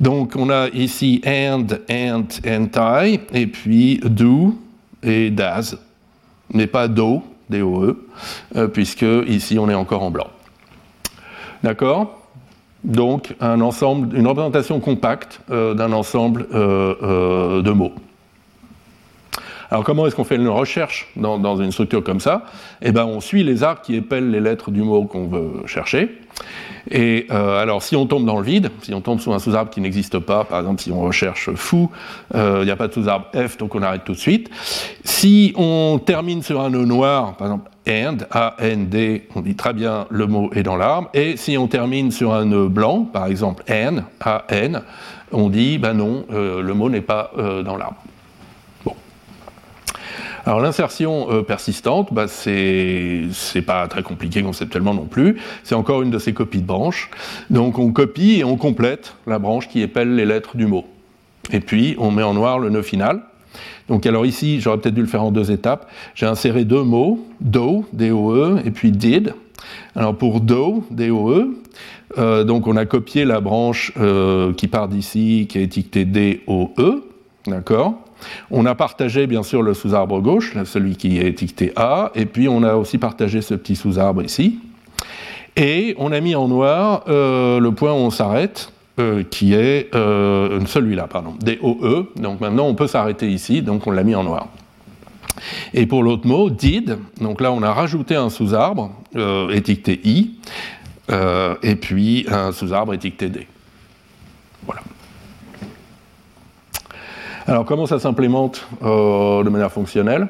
Donc on a ici and, ant, anti, et puis do et das, mais pas do, D-O-E, euh, puisque ici on est encore en blanc. D'accord? Donc un ensemble, une représentation compacte euh, d'un ensemble euh, de mots. Alors comment est-ce qu'on fait une recherche dans, une structure comme ça? Eh bien on suit les arcs qui épellent les lettres du mot qu'on veut chercher. Et alors si on tombe dans le vide, si on tombe sous un sous-arbre qui n'existe pas, par exemple si on recherche fou, il n'y a pas de sous-arbre F, donc on arrête tout de suite. Si on termine sur un nœud noir, par exemple and, A-N-D, on dit très bien le mot est dans l'arbre. Et si on termine sur un nœud blanc, par exemple N, A-N, on dit ben non, euh, le mot n'est pas euh, dans l'arbre. Alors l'insertion persistante, bah, c'est pas très compliqué conceptuellement non plus. C'est encore une de ces copies de branches. Donc on copie et on complète la branche qui épelle les lettres du mot. Et puis on met en noir le nœud final. Donc alors ici, j'aurais peut-être dû le faire en deux étapes. J'ai inséré deux mots, do, D-O-E, et puis did. Alors pour do, D-O-E, euh, donc on a copié la branche euh, qui part d'ici, qui est étiquetée D-O-E, d'accord? On a partagé bien sûr le sous-arbre gauche, celui qui est étiqueté A, et puis on a aussi partagé ce petit sous-arbre ici. Et on a mis en noir euh, le point où on s'arrête, euh, qui est euh, celui-là, pardon, D-O-E. Donc maintenant on peut s'arrêter ici, donc on l'a mis en noir. Et pour l'autre mot, did, donc là on a rajouté un sous-arbre étiqueté I, et puis un sous-arbre étiqueté D. Alors comment ça s'implémente de manière fonctionnelle?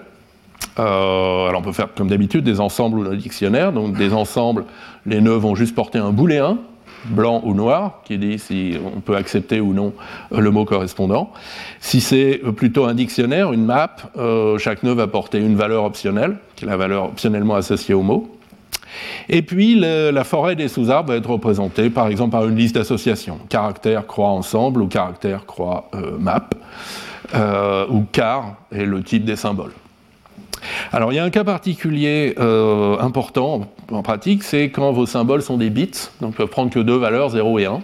Alors on peut faire comme d'habitude des ensembles ou des dictionnaires. Donc des ensembles, les nœuds vont juste porter un booléen blanc ou noir, qui dit si on peut accepter ou non euh, le mot correspondant. Si c'est euh, plutôt un dictionnaire, une map, euh, chaque nœud va porter une valeur optionnelle, qui est la valeur optionnellement associée au mot. Et puis la forêt des sous-arbres va être représentée par exemple par une liste d'associations, caractère croix ensemble ou caractère croix map, ou car est le type des symboles. Alors il y a un cas particulier euh, important en pratique, c'est quand vos symboles sont des bits, donc peuvent prendre que deux valeurs, 0 et 1,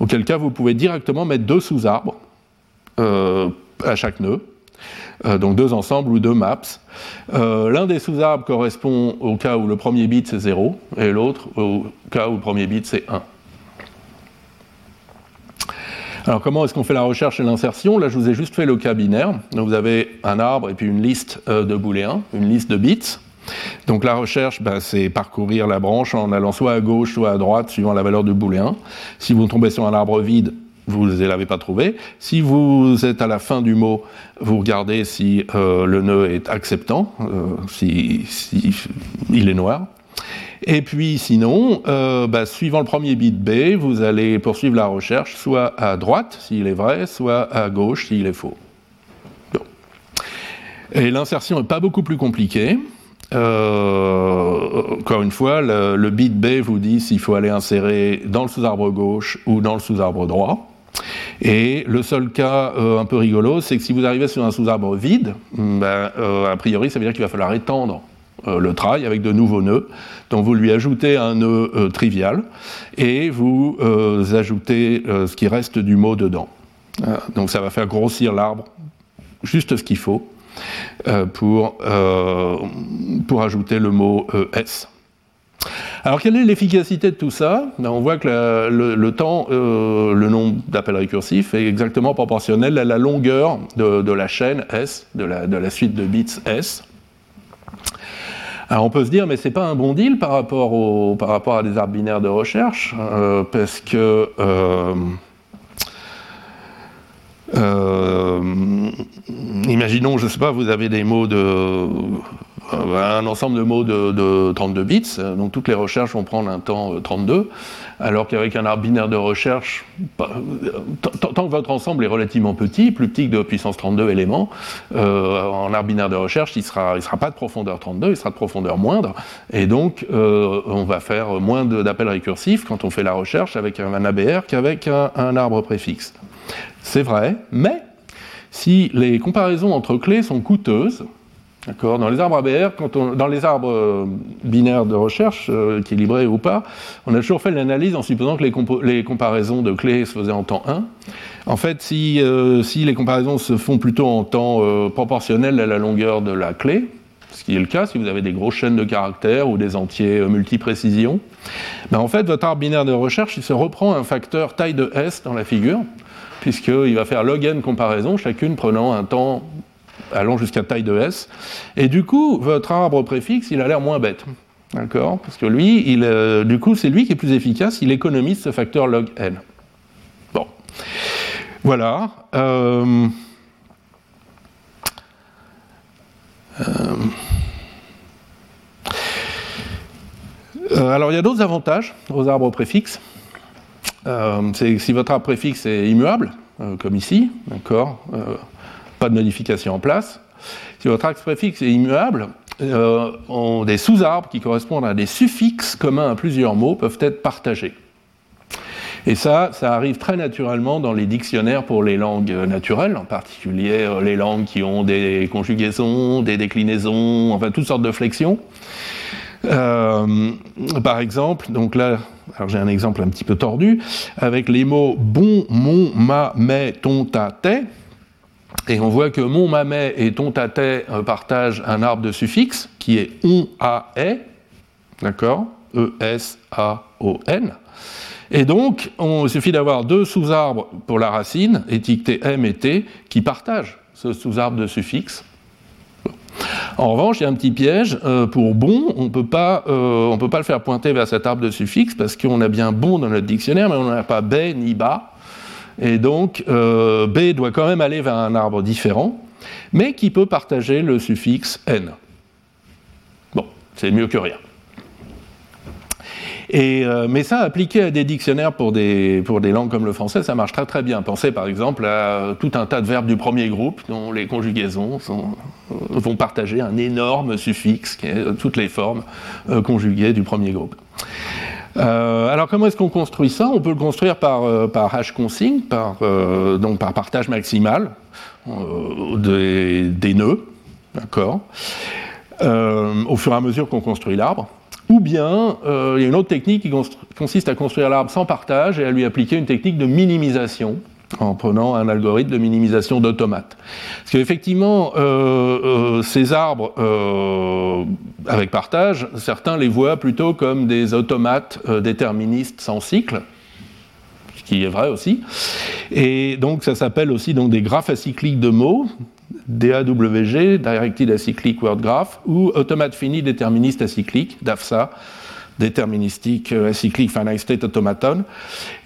auquel cas vous pouvez directement mettre deux sous-arbres euh, à chaque nœud, euh, donc deux ensembles ou deux maps. L'un des sous-arbres correspond au cas où le premier bit c'est 0 et l'autre au cas où le premier bit c'est 1. Alors comment est-ce qu'on fait la recherche et l'insertion? Là, je vous ai juste fait le cas binaire. Donc vous avez un arbre et puis une liste euh, de booléens, une liste de bits. Donc la recherche, ben, c'est parcourir la branche en allant soit à gauche, soit à droite, suivant la valeur du booléen. Si vous tombez sur un arbre vide, vous ne l'avez pas trouvé. Si vous êtes à la fin du mot, vous regardez si euh, le nœud est acceptant, euh, si, il est noir. Et puis sinon, euh, bah, suivant le premier bit B, vous allez poursuivre la recherche soit à droite s'il est vrai, soit à gauche s'il est faux. Et l'insertion n'est pas beaucoup plus compliquée. Euh, encore une fois, le, bit B vous dit s'il faut aller insérer dans le sous-arbre gauche ou dans le sous-arbre droit. Et le seul cas euh, un peu rigolo, c'est que si vous arrivez sur un sous-arbre vide, ben, a priori, ça veut dire qu'il va falloir étendre le try avec de nouveaux nœuds. Donc vous lui ajoutez un nœud euh, trivial et vous euh, ajoutez ce qui reste du mot dedans. donc ça va faire grossir l'arbre juste ce qu'il faut pour, ajouter le mot S. Alors, quelle est l'efficacité de tout ça? Ben, On voit que le, temps, le nombre d'appels récursifs est exactement proportionnel à la longueur de, la chaîne S, de la, suite de bits S. Alors on peut se dire, mais c'est pas un bon deal par rapport, à des arbres binaires de recherche, euh, parce que euh, euh, imaginons, je sais pas, vous avez des mots de un ensemble de mots de, 32 bits, donc toutes les recherches vont prendre un temps 32 alors qu'avec un arbre binaire de recherche, tant que votre ensemble est relativement petit, plus petit que de puissance 32 éléments, euh, en arbre binaire de recherche, il ne sera, il sera pas de profondeur 32, il sera de profondeur moindre, et donc euh, on va faire moins d'appels récursifs quand on fait la recherche avec un ABR qu'avec un arbre préfixe. C'est vrai, mais si les comparaisons entre clés sont coûteuses, Dans les arbres ABR, dans les arbres euh, binaires de recherche, euh, équilibrés ou pas, on a toujours fait l'analyse en supposant que les, comparaisons de clés se faisaient en temps 1. En fait, si, euh, si les comparaisons se font plutôt en temps proportionnel à la longueur de la clé, ce qui est le cas si vous avez des grosses chaînes de caractères ou des entiers multi-précision, ben en fait, votre arbre binaire de recherche, il se reprend un facteur taille de S dans la figure, puisqu'il va faire log n comparaisons, chacune prenant un temps allant jusqu'à taille de S. Et du coup, votre arbre préfixe, il a l'air moins bête. D'accord? Parce que lui, il, euh, du coup, c'est lui qui est plus efficace, il économise ce facteur log n. Bon. Voilà. Euh, euh, alors, il y a d'autres avantages aux arbres préfixes. c'est si votre arbre préfixe est immuable, comme ici, d'accord? De modification en place. Si votre axe préfixe est immuable, euh, des sous-arbres qui correspondent à des suffixes communs à plusieurs mots peuvent être partagés. Et ça, ça arrive très naturellement dans les dictionnaires pour les langues naturelles, en particulier euh, les langues qui ont des conjugaisons, des déclinaisons, enfin toutes sortes de flexions. Euh, par exemple, donc là, j'ai un exemple un petit peu tordu, avec les mots bon, mon, ma, mais, ton, ta, t'es. Et on voit que mon, ma, mais et ton, ta, t'es euh, partagent un arbre de suffixe qui est on, a, est. D'accord E-S-A-O-N. Et donc, il suffit d'avoir deux sous-arbres pour la racine, étiquetés M et T, qui partagent ce sous-arbre de suffixe. En revanche, il y a un petit piège. Euh, pour bon, on euh, ne peut pas le faire pointer vers cet arbre de suffixe parce qu'on a bien bon dans notre dictionnaire, mais on n'a pas B ni bas. Et donc, euh, B doit quand même aller vers un arbre différent, mais qui peut partager le suffixe N. Bon, c'est mieux que rien. Euh, mais ça, appliqué à des dictionnaires pour des, pour des langues comme le français, ça marche très très bien. Pensez par exemple à tout un tas de verbes du premier groupe dont les conjugaisons vont partager un énorme suffixe qui est toutes les formes euh, conjuguées du premier groupe. Euh, alors comment est-ce qu'on construit ça? On peut le construire par, par hash consigne, par, donc par partage maximal des, des, nœuds, d'accord? Au fur et à mesure qu'on construit l'arbre. Ou bien, euh, il y a une autre technique qui consiste à construire l'arbre sans partage et à lui appliquer une technique de minimisation en prenant un algorithme de minimisation d'automate. Parce qu'effectivement, euh, euh, ces arbres avec partage, certains les voient plutôt comme des automates déterministes sans cycle, ce qui est vrai aussi. Et donc ça s'appelle aussi donc, des graphes acycliques de mots, DAWG, Directed Acyclic Word Graph, ou Automate Fini Déterministe Acyclique, DAFSA, déterministique euh, acyclique finite state automaton.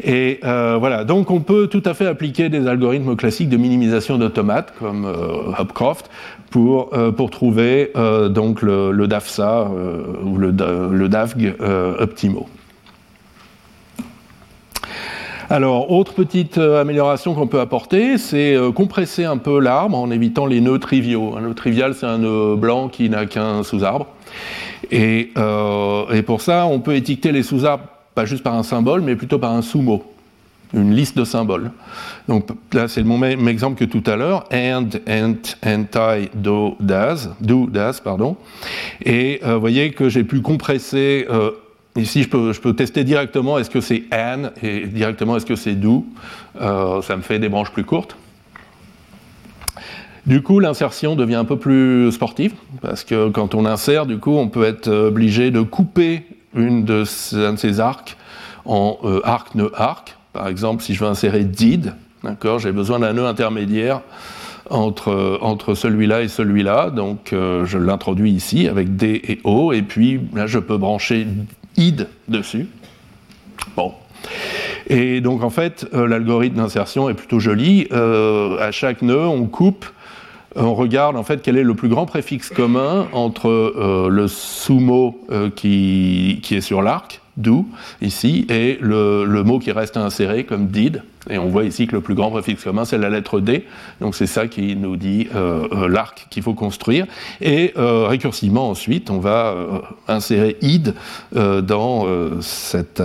Et euh, voilà, donc on peut tout à fait appliquer des algorithmes classiques de minimisation d'automates comme euh, Hopcroft pour, pour trouver donc le, DAFSA ou le, DAFG optimaux. Alors, autre petite amélioration qu'on peut apporter, c'est compresser un peu l'arbre en évitant les nœuds triviaux. Un nœud trivial, c'est un nœud blanc qui n'a qu'un sous-arbre. Et, euh, et, pour ça, on peut étiqueter les sous-arbres pas juste par un symbole, mais plutôt par un sous-mot, une liste de symboles. Donc là, c'est le même exemple que tout à l'heure, and, ant, anti, do, das, do, das, pardon. Et vous voyez que j'ai pu compresser Ici, je peux, je peux tester directement est-ce que c'est and et directement est-ce que c'est do. Euh, ça me fait des branches plus courtes. Du coup, l'insertion devient un peu plus sportive, parce que quand on insère, du coup, on peut être obligé de couper une de un de ces arcs en euh, arc, nœud, arc. Par exemple, si je veux insérer did, d'accord, j'ai besoin d'un nœud intermédiaire entre, entre celui-là et celui-là, donc euh, je l'introduis ici avec D et O, et puis là je peux brancher id dessus. Bon. Et donc en fait, euh, l'algorithme d'insertion est plutôt joli. Euh, à chaque nœud, on coupe, on regarde en fait quel est le plus grand préfixe commun entre euh, le sous-mot qui, qui, est sur l'arc, do, ici, et le, mot qui reste à insérer comme did. Et on voit ici que le plus grand préfixe commun, c'est la lettre D. Donc c'est ça qui nous dit euh, euh, l'arc qu'il faut construire. Et euh, récursivement ensuite, on va insérer id dans cet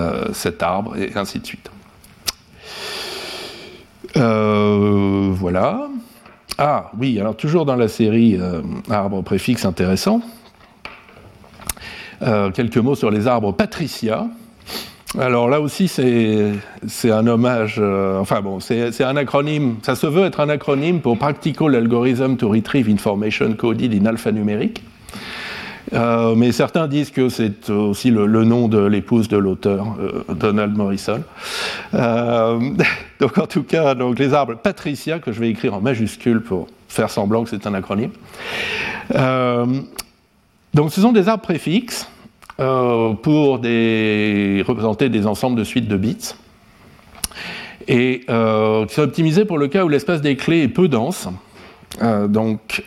arbre et ainsi de suite. voilà. Ah oui, alors toujours dans la série arbres préfixes intéressants. quelques mots sur les arbres patricia. Alors là aussi, c'est un hommage, euh, enfin bon, c'est un acronyme, ça se veut être un acronyme pour Practical Algorithm to Retrieve Information Coded in Alphanumeric. Euh, mais certains disent que c'est aussi le, nom de l'épouse de l'auteur, euh, Donald Morrison. donc en tout cas, donc les arbres Patricia, que je vais écrire en majuscule pour faire semblant que c'est un acronyme. donc ce sont des arbres préfixes euh, pour représenter des ensembles de suites de bits, et euh, qui sont optimisés pour le cas où l'espace des clés est peu dense. Euh, donc,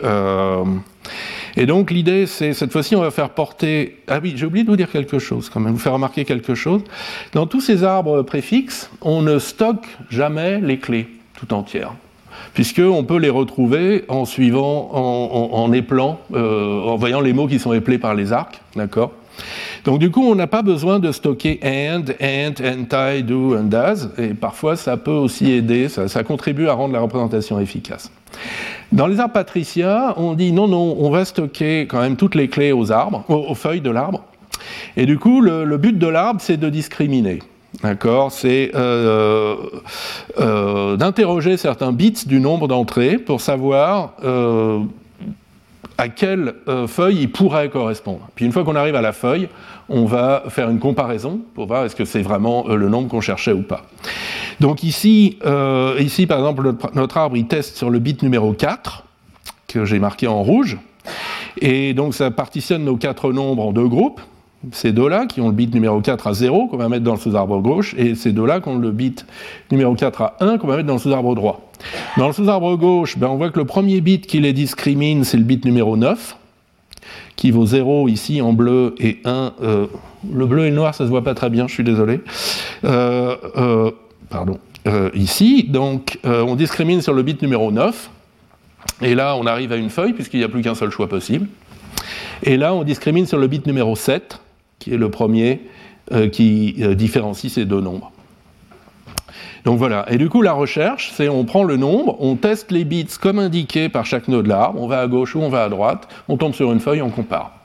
et donc l'idée, c'est cette fois-ci, on va faire porter. Ah oui, j'ai oublié de vous dire quelque chose quand même, vous faire remarquer quelque chose. Dans tous ces arbres préfixes, on ne stocke jamais les clés tout entières. puisqu'on peut les retrouver en suivant, en, éplant, euh, en voyant les mots qui sont éplés par les arcs, d'accord? Donc du coup, on n'a pas besoin de stocker and, and, anti, do, and does, et parfois ça peut aussi aider, ça, contribue à rendre la représentation efficace. Dans les arbres patriciens, on dit non, non, on va stocker quand même toutes les clés aux arbres, aux, feuilles de l'arbre, et du coup, le but de l'arbre, c'est de discriminer. D'accord? C'est euh, euh, d'interroger certains bits du nombre d'entrées pour savoir euh, à quelle feuille il pourrait correspondre. Puis une fois qu'on arrive à la feuille, on va faire une comparaison pour voir est-ce que c'est vraiment le nombre qu'on cherchait ou pas. Donc ici, ici par exemple, notre, arbre, il teste sur le bit numéro 4, que j'ai marqué en rouge. Et donc ça partitionne nos quatre nombres en deux groupes ces deux-là qui ont le bit numéro 4 à 0 qu'on va mettre dans le sous-arbre gauche et ces deux-là qui ont le bit numéro 4 à 1 qu'on va mettre dans le sous-arbre droit. Dans le sous-arbre gauche, ben, on voit que le premier bit qui les discrimine, c'est le bit numéro 9 qui vaut 0 ici en bleu et 1. Euh, le bleu et le noir, ça se voit pas très bien, je suis désolé. Euh, euh, pardon. ici, donc, on discrimine sur le bit numéro 9. Et là, on arrive à une feuille, puisqu'il n'y a plus qu'un seul choix possible. Et là, on discrimine sur le bit numéro 7, qui est le premier euh, qui euh, différencie ces deux nombres. Donc voilà, et du coup la recherche, c'est on prend le nombre, on teste les bits comme indiqué par chaque nœud de l'arbre, on va à gauche ou on va à droite, on tombe sur une feuille, on compare.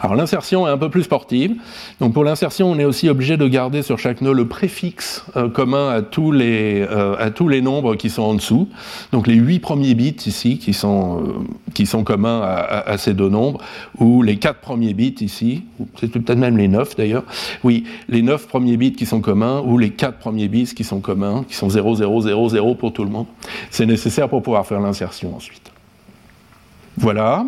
Alors l'insertion est un peu plus sportive. Donc pour l'insertion, on est aussi obligé de garder sur chaque nœud le préfixe euh, commun à tous, les, euh, à tous les nombres qui sont en dessous. Donc les huit premiers bits ici qui sont, euh, qui sont communs à, ces deux nombres, ou les quatre premiers bits ici, c'est peut-être même les neuf d'ailleurs. Oui, les neuf premiers bits qui sont communs, ou les quatre premiers bits qui sont communs, qui sont 0, 0, 0, 0 pour tout le monde. C'est nécessaire pour pouvoir faire l'insertion ensuite. Voilà.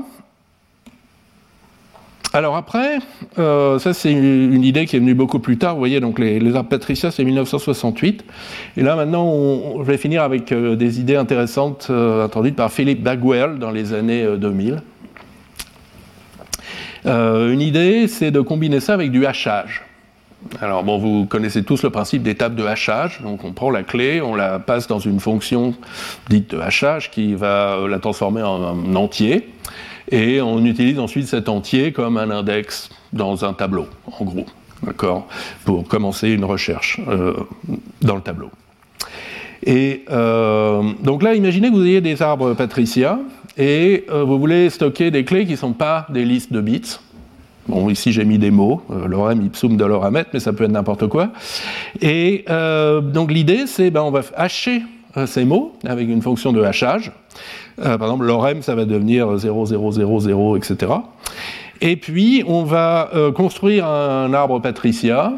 Alors après, euh, ça c'est une idée qui est venue beaucoup plus tard. Vous voyez, donc les, les arbres Patricia, c'est 1968. Et là maintenant, je vais finir avec euh, des idées intéressantes euh, introduites par Philippe Bagwell dans les années 2000. une idée, c'est de combiner ça avec du hachage. Alors bon, vous connaissez tous le principe d'étape de hachage. Donc on prend la clé, on la passe dans une fonction dite de hachage qui va la transformer en, en entier et on utilise ensuite cet entier comme un index dans un tableau, en gros, d'accord, pour commencer une recherche euh, dans le tableau. Et euh, donc là, imaginez que vous ayez des arbres Patricia et euh, vous voulez stocker des clés qui ne sont pas des listes de bits. Bon, ici j'ai mis des mots, lorem ipsum de loramet, mais ça peut être n'importe quoi. Et donc l'idée, c'est ben, on va hacher ces mots avec une fonction de hachage. Euh, par exemple, l'orem, ça va devenir 0, 0, 0, 0, etc. Et puis, on va euh, construire un arbre patricia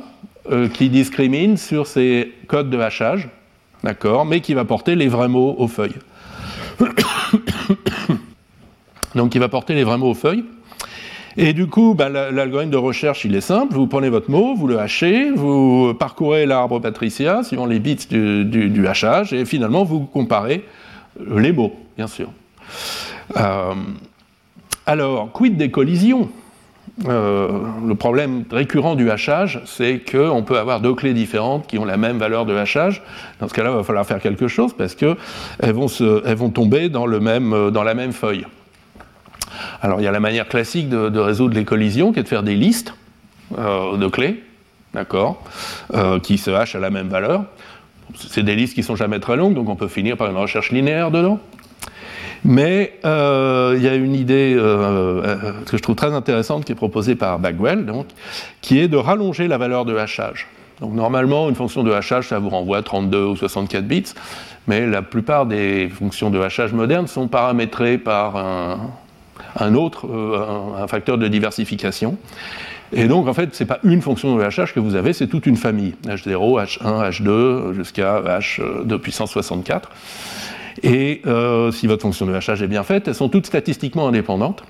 euh, qui discrimine sur ces codes de hachage, d'accord, mais qui va porter les vrais mots aux feuilles. Donc, qui va porter les vrais mots aux feuilles. Et du coup, bah, l'algorithme de recherche, il est simple. Vous prenez votre mot, vous le hachez, vous parcourez l'arbre patricia suivant les bits du, du, hachage, et finalement, vous comparez les mots bien sûr. Euh, alors, quid des collisions? Euh, le problème récurrent du hachage, c'est qu'on peut avoir deux clés différentes qui ont la même valeur de hachage. Dans ce cas-là, il va falloir faire quelque chose parce qu'elles vont, vont tomber dans, le même, dans la même feuille. Alors, il y a la manière classique de, résoudre les collisions qui est de faire des listes de clés, d'accord, qui se hachent à la même valeur. C'est des listes qui sont jamais très longues, donc on peut finir par une recherche linéaire dedans. Mais euh, il y a une idée euh, euh, que je trouve très intéressante qui est proposée par Bagwell, qui est de rallonger la valeur de hachage. Donc normalement, une fonction de hachage, ça vous renvoie 32 ou 64 bits, mais la plupart des fonctions de hachage modernes sont paramétrées par un, autre, un, facteur de diversification. Et donc, en fait, ce n'est pas une fonction de hachage que vous avez, c'est toute une famille. H0, H1, H2, jusqu'à H de puissance 64. Et euh, si votre fonction de hachage est bien faite, elles sont toutes statistiquement indépendantes.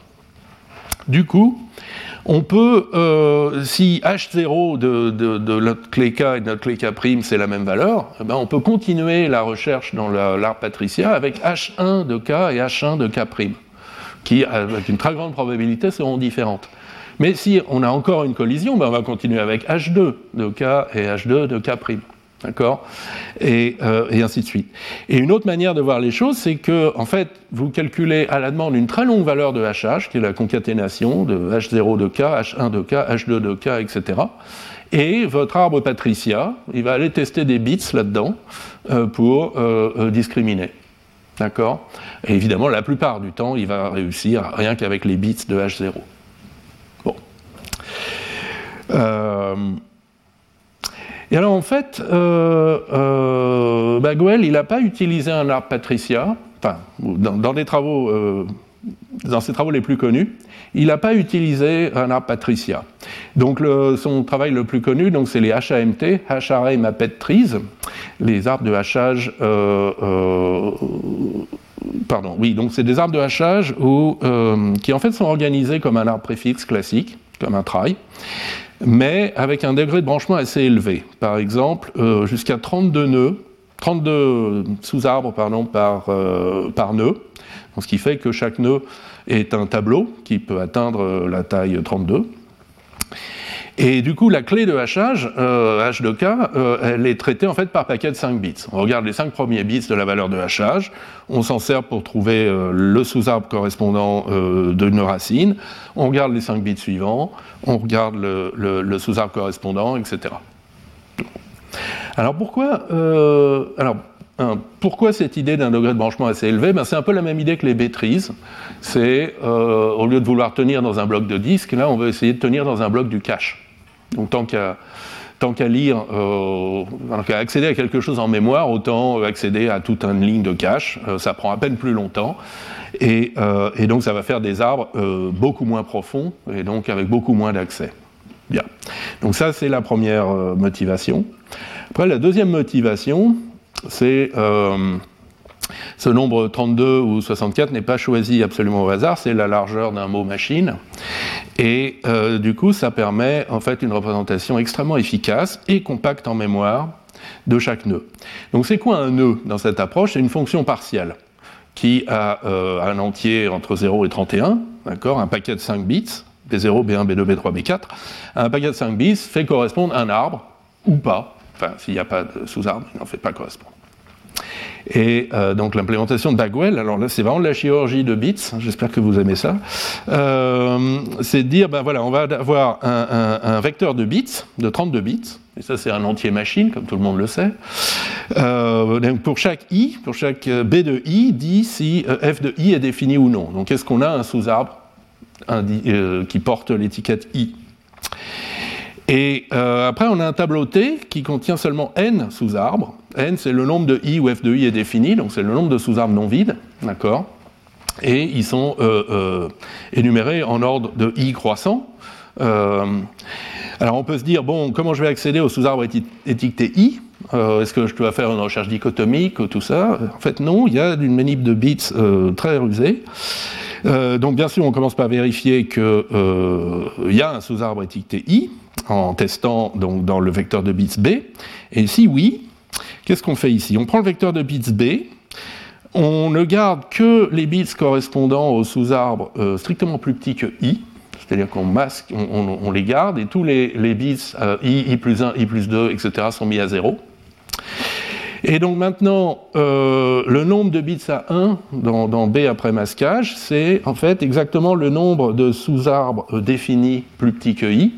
Du coup, on peut, euh, si H0 de, notre clé K et de notre clé K' c'est la même valeur, eh ben on peut continuer la recherche dans l'arbre patricia avec H1 de K et H1 de K', qui, avec une très grande probabilité, seront différentes. Mais si on a encore une collision, ben on va continuer avec H2 de K et H2 de K'. D'accord? Et, et, ainsi de suite. Et une autre manière de voir les choses, c'est que, en fait, vous calculez à la demande une très longue valeur de HH, qui est la concaténation de H0 de K, H1 de K, H2 de K, etc. Et votre arbre Patricia, il va aller tester des bits là-dedans pour discriminer. D'accord Et évidemment, la plupart du temps, il va réussir rien qu'avec les bits de H0. Bon. Euh, et alors, en fait, euh, euh, il n'a pas utilisé un arbre Patricia, enfin, dans, des travaux, dans ses travaux les plus connus, il n'a pas utilisé un arbre Patricia. Donc son travail le plus connu, donc c'est les HAMT, Trees, les arbres de hachage. Euh, euh, pardon, oui, donc c'est des arbres de hachage euh, qui en fait sont organisés comme un arbre préfixe classique, comme un trail, mais avec un degré de branchement assez élevé. Par exemple, jusqu'à 32 nœuds, 32 sous-arbres pardon, par, par nœud, ce qui fait que chaque nœud est un tableau qui peut atteindre la taille 32. Et du coup, la clé de hachage, euh, H de K, euh, elle est traitée en fait par paquet de 5 bits. On regarde les 5 premiers bits de la valeur de hachage, on s'en sert pour trouver euh, le sous-arbre correspondant d'une racine, on regarde les 5 bits suivants, on regarde le, sous-arbre correspondant, etc. Alors pourquoi, alors, pourquoi cette idée d'un degré de branchement assez élevé? Ben, C'est un peu la même idée que les bêtrises. C'est, au lieu de vouloir tenir dans un bloc de disque, là on veut essayer de tenir dans un bloc du cache. Donc tant qu'à lire, euh, qu'à accéder à quelque chose en mémoire, autant accéder à toute une ligne de cache. Euh, ça prend à peine plus longtemps. Et, euh, et, donc ça va faire des arbres euh, beaucoup moins profonds et donc avec beaucoup moins d'accès. Bien. Donc ça c'est la première motivation. Après la deuxième motivation, c'est ce nombre 32 ou 64 n'est pas choisi absolument au hasard, c'est la largeur d'un mot machine. Et euh, du coup, ça permet en fait une représentation extrêmement efficace et compacte en mémoire de chaque nœud. Donc c'est quoi un nœud dans cette approche? C'est une fonction partielle qui a euh, un entier entre 0 et 31, d'accord, un paquet de 5 bits, B0, B1, B2, B3, B4. Un paquet de 5 bits fait correspondre un arbre ou pas, enfin s'il n'y a pas de sous-arbre, il n'en fait pas correspondre. Et euh, donc l'implémentation de Bagwell, alors là c'est vraiment de la chirurgie de bits, hein, j'espère que vous aimez ça, euh, c'est de dire, ben voilà, on va avoir un, vecteur de bits, de 32 bits, et ça c'est un entier machine, comme tout le monde le sait. Euh, donc pour chaque i, pour chaque b de i, dit si f de i est défini ou non. Donc est-ce qu'on a un sous-arbre qui porte l'étiquette i? Et après, on a un tableau T qui contient seulement n sous-arbres, n, c'est le nombre de i où f de i est défini, donc c'est le nombre de sous-arbres non vides, d'accord? Et ils sont euh, euh, énumérés en ordre de i croissant. Euh, alors on peut se dire, bon, comment je vais accéder aux sous-arbres étiquetés i? Est-ce que je dois faire une recherche dichotomique ou tout ça? En fait, non, il y a une manip de bits très rusée. donc bien sûr, on commence par vérifier qu'il y a un sous-arbre étiqueté i en testant dans le vecteur de bits b. Et si oui, Qu'est-ce qu'on fait ici? On prend le vecteur de bits B, on ne garde que les bits correspondant aux sous-arbres euh, strictement plus petits que i, c'est-à-dire qu'on masque, on, les garde, et tous les, bits euh, i, i plus 1, i plus 2, etc. sont mis à 0. Et donc maintenant, euh, le nombre de bits à 1 dans, dans B après masquage, c'est en fait exactement le nombre de sous-arbres définis plus petits que i,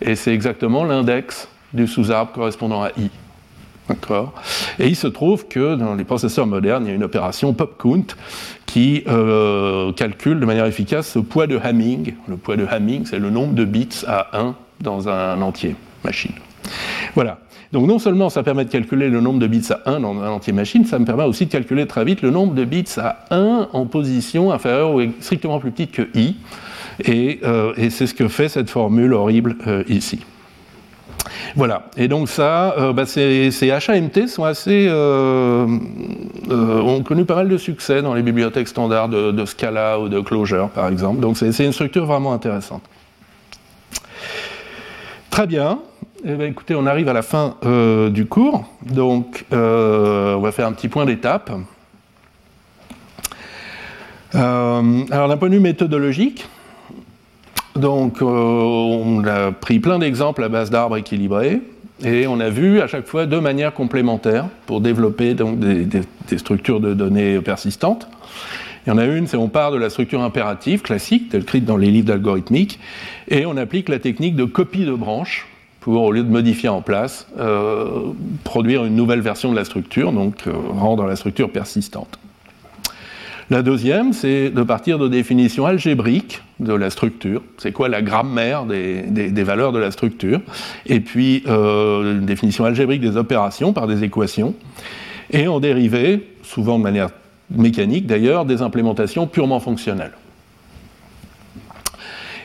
et c'est exactement l'index du sous-arbre correspondant à i. D'accord Et il se trouve que dans les processeurs modernes, il y a une opération pop-count qui euh, calcule de manière efficace ce poids de Hamming. Le poids de Hamming, c'est le nombre de bits à 1 dans un entier machine. Voilà. Donc non seulement ça permet de calculer le nombre de bits à 1 dans un entier machine, ça me permet aussi de calculer très vite le nombre de bits à 1 en position inférieure ou strictement plus petite que i. Et, euh, et c'est ce que fait cette formule horrible euh, ici. Voilà. Et donc ça, euh, bah, ces, HAMT sont assez, ont connu pas mal de succès dans les bibliothèques standards de, Scala ou de Clojure, par exemple. Donc c'est une structure vraiment intéressante. Très bien. Eh bien, écoutez, on arrive à la fin du cours. Donc, on va faire un petit point d'étape. alors, d'un point de vue méthodologique, donc, euh, on a pris plein d'exemples à base d'arbres équilibrés. Et on a vu à chaque fois deux manières complémentaires pour développer des, structures de données persistantes. Il y en a une, c'est on part de la structure impérative classique, telle dans les livres d'algorithmique, et on applique la technique de copie de branche pour, au lieu de modifier en place, euh, produire une nouvelle version de la structure, donc euh, rendre la structure persistante. La deuxième, c'est de partir de définitions algébriques de la structure. C'est quoi la grammaire des, valeurs de la structure? Et puis, euh, une définition algébrique des opérations par des équations. Et en dériver, souvent de manière mécanique d'ailleurs, des implémentations purement fonctionnelles.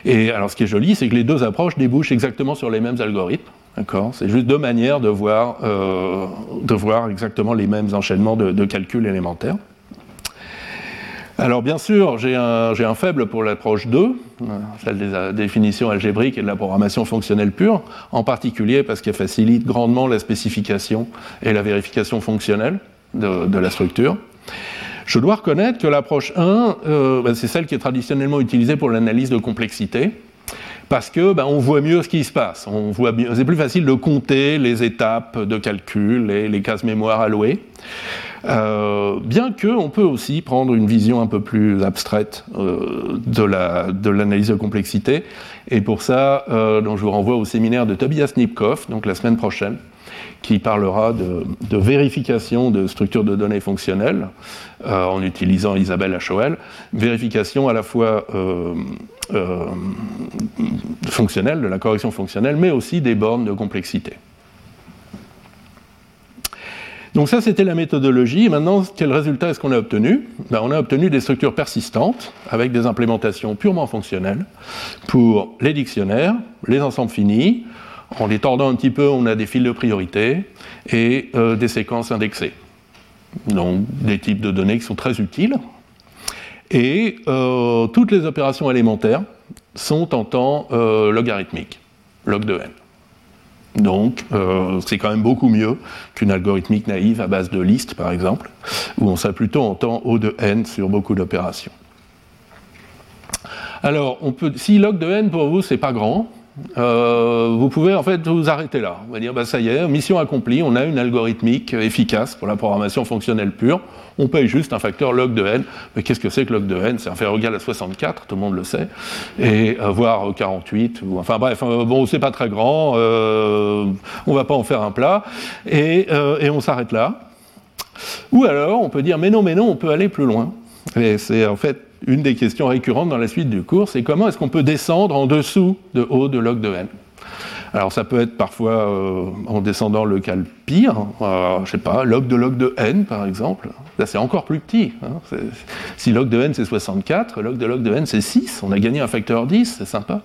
Et alors, ce qui est joli, c'est que les deux approches débouchent exactement sur les mêmes algorithmes. C'est juste deux manières de voir, euh, de voir exactement les mêmes enchaînements de, de calculs élémentaires. Alors bien sûr, j'ai un, faible pour l'approche 2, celle des définitions algébriques et de la programmation fonctionnelle pure, en particulier parce qu'elle facilite grandement la spécification et la vérification fonctionnelle de, la structure. Je dois reconnaître que l'approche 1, euh, ben, c'est celle qui est traditionnellement utilisée pour l'analyse de complexité, parce que ben, on voit mieux ce qui se passe. On voit c'est plus facile de compter les étapes de calcul et les cases mémoire allouées. Euh, bien qu'on peut aussi prendre une vision un peu plus abstraite euh, de l'analyse de, complexité. Et pour ça, euh, je vous renvoie au séminaire de Tobias Nipkoff, donc la semaine prochaine, qui parlera de, vérification de structures de données fonctionnelles en utilisant Isabelle HOL. Vérification à la fois euh, fonctionnelle, de la correction fonctionnelle, mais aussi des bornes de complexité. Donc ça, c'était la méthodologie. maintenant, quel résultat est-ce qu'on a obtenu? Ben, On a obtenu des structures persistantes avec des implémentations purement fonctionnelles pour les dictionnaires, les ensembles finis. En les tordant un petit peu, on a des fils de priorité et euh, des séquences indexées. Donc des types de données qui sont très utiles et euh, toutes les opérations élémentaires sont en temps euh, logarithmique, log de n. Donc, c'est quand même beaucoup mieux qu'une algorithmique naïve à base de liste, par exemple, où on serait plutôt en temps O de n sur beaucoup d'opérations. Alors, si log de n pour vous, c'est pas grand, vous pouvez en fait vous arrêter là. On va dire, bah, ça y est, mission accomplie, on a une algorithmique efficace pour la programmation fonctionnelle pure. On paye juste un facteur log de n. Mais qu'est-ce que c'est que log de n? C'est un facteur égal à 64, tout le monde le sait, et euh, voire 48. Ou, enfin bref, euh, bon, c'est pas très grand, euh, on va pas en faire un plat, et, et on s'arrête là. Ou alors, on peut dire, mais non, mais non, on peut aller plus loin. Et c'est en fait une des questions récurrentes dans la suite du cours, c'est comment est-ce qu'on peut descendre en dessous de O de log de n alors ça peut être parfois euh, en descendant le cal pire, euh, je sais pas, log de log de n par exemple. Là c'est encore plus petit. Hein. Si log de n c'est 64, log de log de n c'est 6, on a gagné un facteur 10, c'est sympa.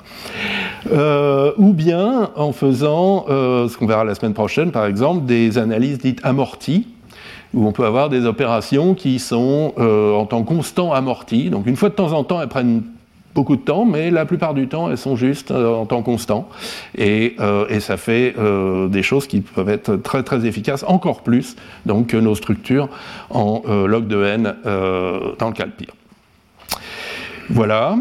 Euh, ou bien en faisant, ce qu'on verra la semaine prochaine par exemple, des analyses dites amorties, où on peut avoir des opérations qui sont euh, en temps constant amorties. Donc une fois de temps en temps, elles prennent beaucoup de temps, mais la plupart du temps, elles sont juste euh, en temps constant. Et, euh, ça fait des choses qui peuvent être très très efficaces, encore plus que nos structures en log de n dans le cas pire. Voilà.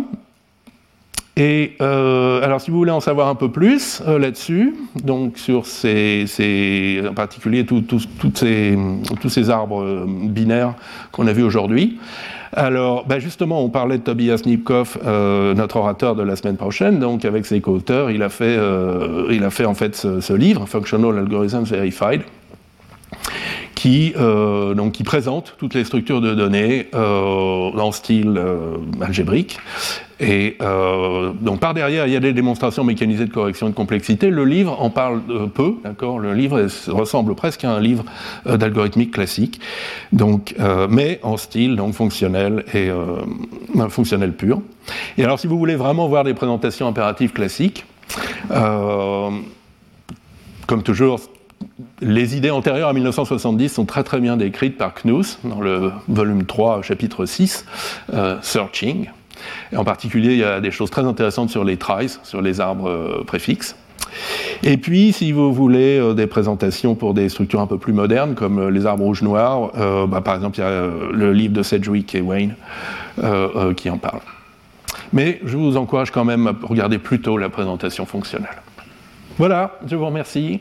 Et euh, alors, si vous voulez en savoir un peu plus euh, là-dessus, donc sur ces, en particulier tous ces arbres euh, binaires qu'on a vus aujourd'hui. Alors, bah, justement, on parlait de Tobias Nipkoff, notre orateur de la semaine prochaine. Donc, avec ses co-auteurs, il a fait, il a fait en fait ce, ce livre, Functional Algorithms Verified, qui, euh, donc, qui présente toutes les structures de données euh, en style euh, algébrique. Et euh, donc par derrière, il y a des démonstrations mécanisées de correction de complexité. Le livre en parle peu, d'accord? Le livre ressemble presque à un livre d'algorithmique classique, donc, mais en style donc fonctionnel et fonctionnel pur. Et alors, si vous voulez vraiment voir des présentations impératives classiques, comme toujours, les idées antérieures à 1970 sont très très bien décrites par Knuth dans le volume 3, chapitre 6, euh, Searching. En particulier, il y a des choses très intéressantes sur les tries, sur les arbres euh, préfixes. Et puis, si vous voulez euh, des présentations pour des structures un peu plus modernes, comme les arbres rouges-noirs, bah, par exemple, il y a le livre de Sedgwick et Wayne qui en parle. Mais je vous encourage quand même à regarder plutôt la présentation fonctionnelle. Voilà, je vous remercie.